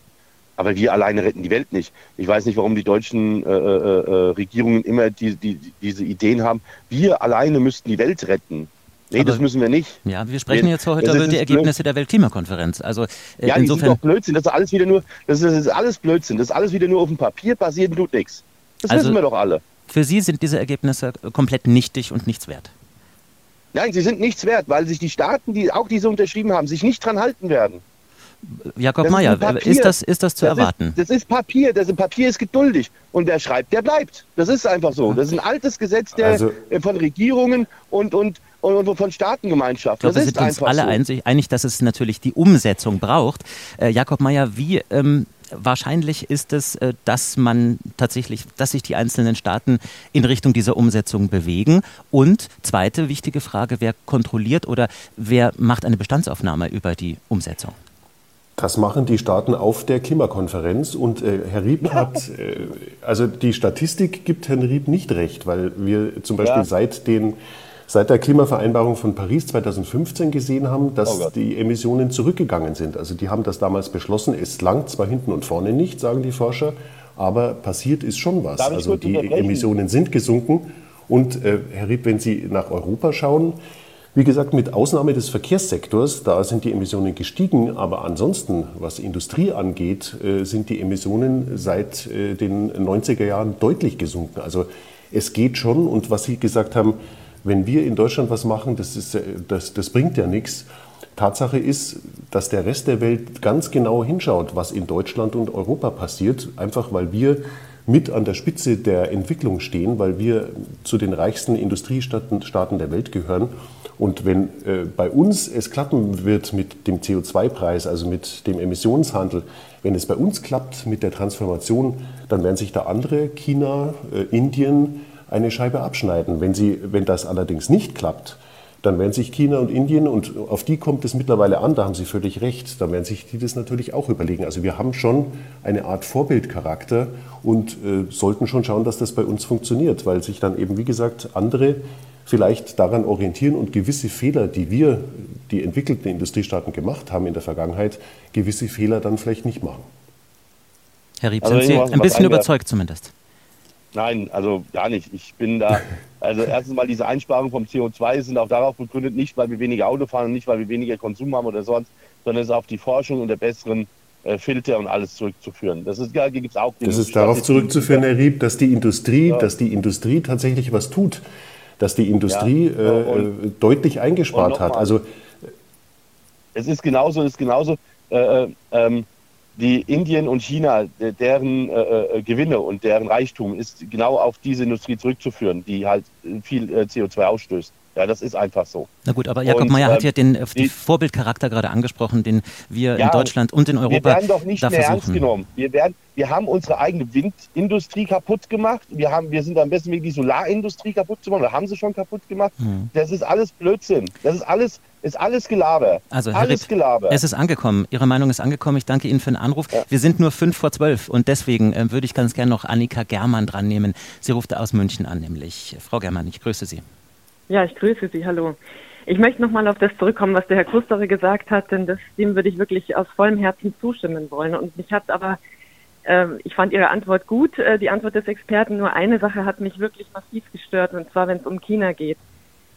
Speaker 15: Aber wir alleine retten die Welt nicht. Ich weiß nicht, warum die deutschen äh, äh, äh Regierungen immer die, die, diese Ideen haben. Wir alleine müssten die Welt retten. Nee,
Speaker 2: Aber-
Speaker 15: das müssen wir nicht.
Speaker 2: Ja, wir sprechen
Speaker 15: Wir-
Speaker 2: jetzt heute über die. Ergebnisse der Weltklimakonferenz. Also äh,
Speaker 15: Ja, die sind
Speaker 2: insofern.
Speaker 15: doch Blödsinn. Das ist alles wieder nur, das ist, das ist alles Blödsinn. Das ist alles wieder nur auf dem Papier, passiert und tut nichts. Das
Speaker 2: Also-
Speaker 15: wissen wir doch alle.
Speaker 2: Für Sie sind diese Ergebnisse komplett nichtig und nichts wert.
Speaker 15: Nein, sie sind nichts wert, weil sich die Staaten, die auch diese unterschrieben haben, sich nicht dran halten werden.
Speaker 2: Jakob
Speaker 15: Das ist
Speaker 2: Mayer,
Speaker 15: Papier.
Speaker 2: ist das, ist das zu
Speaker 15: Das ist-
Speaker 2: erwarten?
Speaker 15: Das ist Papier, das ist, Papier ist geduldig. Und wer schreibt, der bleibt. Das ist einfach so. Das ist ein altes Gesetz der,
Speaker 2: Also-
Speaker 15: äh, von Regierungen und, und, und, und von Staatengemeinschaften. Das
Speaker 2: wir
Speaker 15: ist
Speaker 2: sind uns
Speaker 15: einfach
Speaker 2: alle
Speaker 15: so.
Speaker 2: einig, dass es natürlich die Umsetzung braucht. Äh, Jakob Mayer, wie ähm, wahrscheinlich ist es, äh, dass man tatsächlich, dass sich die einzelnen Staaten in Richtung dieser Umsetzung bewegen? Und zweite wichtige Frage, wer kontrolliert oder wer macht eine Bestandsaufnahme über die Umsetzung?
Speaker 9: Das machen die Staaten auf der Klimakonferenz und äh, Herr Rieb hat, äh, also die Statistik gibt Herrn Rieb nicht recht, weil wir zum Beispiel
Speaker 15: Ja.
Speaker 9: seit, den, seit der Klimavereinbarung von Paris 2015 gesehen haben, dass
Speaker 15: Oh
Speaker 9: die Emissionen zurückgegangen sind. Also die haben das damals beschlossen, es langt zwar hinten und vorne nicht, sagen die Forscher, aber passiert ist schon was. Also die? Emissionen sind gesunken und äh, Herr Rieb, wenn Sie nach Europa schauen, wie gesagt, mit Ausnahme des Verkehrssektors, da sind die Emissionen gestiegen, aber ansonsten, was Industrie angeht, äh, sind die Emissionen seit äh, den 90er Jahren deutlich gesunken. Also es geht schon und was Sie gesagt haben, wenn wir in Deutschland was machen, das, ist, äh, das, das bringt ja nichts. Tatsache ist, dass der Rest der Welt ganz genau hinschaut, was in Deutschland und Europa passiert, einfach weil wir mit an der Spitze der Entwicklung stehen, weil wir zu den reichsten Industriestaaten Staaten der Welt gehören. Und wenn äh, bei uns es klappen wird mit dem CO2-Preis, also mit dem Emissionshandel, wenn es bei uns klappt mit der Transformation, dann werden sich da andere, China, äh, Indien, eine Scheibe abschneiden. Wenn, sie, wenn das allerdings nicht klappt, dann werden sich China und Indien, und auf die kommt es mittlerweile an, da haben Sie völlig recht, dann werden sich die das natürlich auch überlegen. Also wir haben schon eine Art Vorbildcharakter und äh, sollten schon schauen, dass das bei uns funktioniert, weil sich dann eben, wie gesagt, andere vielleicht daran orientieren und gewisse Fehler, die wir, die entwickelten Industriestaaten gemacht haben in der Vergangenheit, gewisse Fehler dann vielleicht nicht machen.
Speaker 2: Herr Rieb,
Speaker 15: Also
Speaker 2: sind Sie ein bisschen überzeugt zumindest?
Speaker 15: Nein, also gar nicht. Ich bin da, also erstens mal diese Einsparung vom CO2 sind auch darauf begründet, nicht weil wir weniger Auto fahren und nicht weil wir weniger Konsum haben oder sonst, sondern es ist auf die Forschung und der besseren äh, Filter und alles zurückzuführen. Das ist, da gibt es auch
Speaker 9: Das ist darauf zurückzuführen, Herr Rieb, dass die Industrie,
Speaker 15: Ja.
Speaker 9: dass die Industrie tatsächlich was tut, dass die Industrie
Speaker 15: Ja,
Speaker 9: äh,
Speaker 15: und-
Speaker 9: deutlich eingespart hat. Also
Speaker 15: Es ist genauso, es ist genauso, äh, äh, ähm, die Indien und China, de- deren äh, äh, Gewinne und deren Reichtum ist genau auf diese Industrie zurückzuführen, die halt viel äh, CO2 ausstößt. Ja, das ist einfach so.
Speaker 2: Na gut, aber Jakob
Speaker 15: Und,
Speaker 2: Mayer hat
Speaker 15: ähm,
Speaker 2: ja den, äh,
Speaker 15: die-
Speaker 2: Vorbildcharakter gerade angesprochen, den wir in
Speaker 15: Ja,
Speaker 2: Deutschland und in
Speaker 15: Wir
Speaker 2: Europa
Speaker 15: werden doch nicht mehr ernst
Speaker 2: versuchen.
Speaker 15: genommen. Wir, werden, wir haben unsere eigene Windindustrie kaputt gemacht. Wir, haben, wir sind am besten Weg, die Solarindustrie kaputt zu machen. Da haben sie schon kaputt gemacht.
Speaker 2: Hm.
Speaker 15: Das ist alles Blödsinn. Das ist alles, ist alles Gelaber.
Speaker 2: Also, Herr
Speaker 15: alles
Speaker 2: Ripp,
Speaker 15: Gelaber.
Speaker 2: es ist angekommen. Ihre Meinung ist angekommen. Ich danke Ihnen für den Anruf. Wir sind nur fünf vor zwölf und deswegen äh, würde ich ganz gerne noch Annika Germann dran nehmen. Sie ruft aus München an, nämlich. Frau Germann, ich grüße Sie.
Speaker 16: Ja, ich grüße Sie. Hallo. Ich möchte nochmal auf das zurückkommen, was der Herr Kustere gesagt hat, denn das, dem würde ich wirklich aus vollem Herzen zustimmen wollen. Und mich hat aber, ähm, ich fand Ihre Antwort gut, äh, die Antwort des Experten. Nur eine Sache hat mich wirklich massiv gestört, und zwar, wenn es um China geht.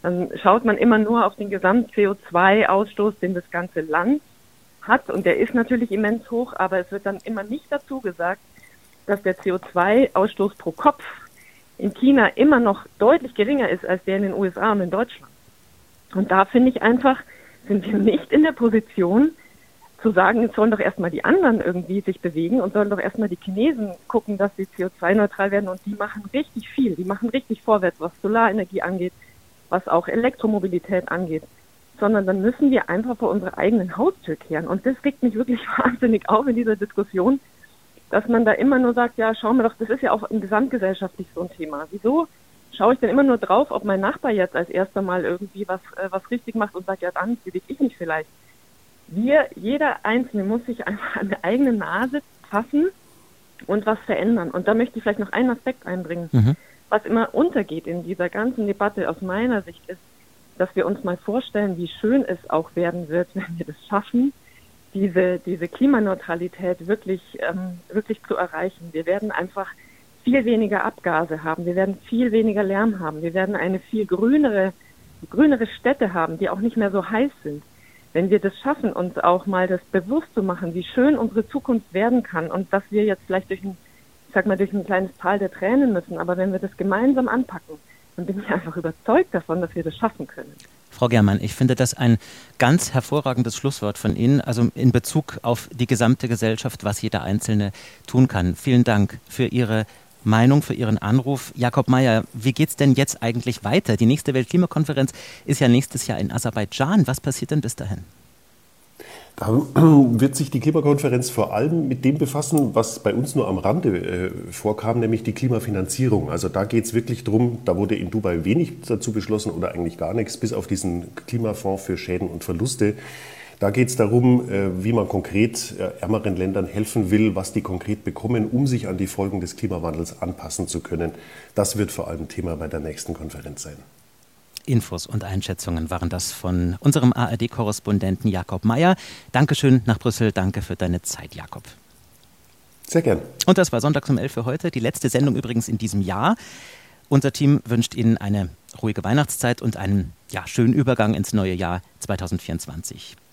Speaker 16: Dann schaut man immer nur auf den Gesamt-CO2-Ausstoß, den das ganze Land hat. Und der ist natürlich immens hoch, aber es wird dann immer nicht dazu gesagt, dass der CO2-Ausstoß pro Kopf in China immer noch deutlich geringer ist als der in den USA und in Deutschland. Und da finde ich einfach, sind wir nicht in der Position zu sagen, jetzt sollen doch erstmal die anderen irgendwie sich bewegen und sollen doch erstmal die Chinesen gucken, dass sie CO2-neutral werden und die machen richtig viel, die machen richtig vorwärts, was Solarenergie angeht, was auch Elektromobilität angeht, sondern dann müssen wir einfach vor unsere eigenen Haustür kehren. Und das regt mich wirklich wahnsinnig auf in dieser Diskussion, dass man da immer nur sagt, ja, schauen wir doch, das ist ja auch im gesamtgesellschaftlich so ein Thema. Wieso schaue ich denn immer nur drauf, ob mein Nachbar jetzt als erster Mal irgendwie was, äh, was richtig macht und sagt, ja, dann bewege ich mich vielleicht. Wir, jeder Einzelne muss sich einfach an der eigenen Nase fassen und was verändern. Und da möchte ich vielleicht noch einen Aspekt einbringen.
Speaker 2: Mhm.
Speaker 16: Was immer untergeht in dieser ganzen Debatte aus meiner Sicht ist, dass wir uns mal vorstellen, wie schön es auch werden wird, wenn wir das schaffen, diese, diese Klimaneutralität wirklich, ähm, wirklich zu erreichen. Wir werden einfach viel weniger Abgase haben, wir werden viel weniger Lärm haben, wir werden eine viel grünere grünere Städte haben, die auch nicht mehr so heiß sind, wenn wir das schaffen, uns auch mal das bewusst zu machen, wie schön unsere Zukunft werden kann und dass wir jetzt vielleicht durch ein, ich sag mal, durch ein kleines Tal der Tränen müssen, aber wenn wir das gemeinsam anpacken, dann bin ich einfach überzeugt davon, dass wir das schaffen können.
Speaker 2: Frau Germann, ich finde das ein ganz hervorragendes Schlusswort von Ihnen, also in Bezug auf die gesamte Gesellschaft, was jeder Einzelne tun kann. Vielen Dank für Ihre Meinung, für Ihren Anruf. Jakob Mayer, wie geht es denn jetzt eigentlich weiter? Die nächste Weltklimakonferenz ist ja nächstes Jahr in Aserbaidschan. Was passiert denn bis dahin?
Speaker 9: Da wird sich die Klimakonferenz vor allem mit dem befassen, was bei uns nur am Rande äh, vorkam, nämlich die Klimafinanzierung. Also da geht es wirklich darum, da wurde in Dubai wenig dazu beschlossen oder eigentlich gar nichts, bis auf diesen Klimafonds für Schäden und Verluste. Da geht es darum, äh, wie man konkret äh, ärmeren Ländern helfen will, was die konkret bekommen, um sich an die Folgen des Klimawandels anpassen zu können. Das wird vor allem Thema bei der nächsten Konferenz sein.
Speaker 2: Infos und Einschätzungen waren das von unserem ARD-Korrespondenten Jakob Mayer. Dankeschön nach Brüssel. Danke für deine Zeit, Jakob.
Speaker 9: Sehr gern.
Speaker 2: Und das war Sonntag um 11 für heute. Die letzte Sendung übrigens in diesem Jahr. Unser Team wünscht Ihnen eine ruhige Weihnachtszeit und einen ja, schönen Übergang ins neue Jahr 2024.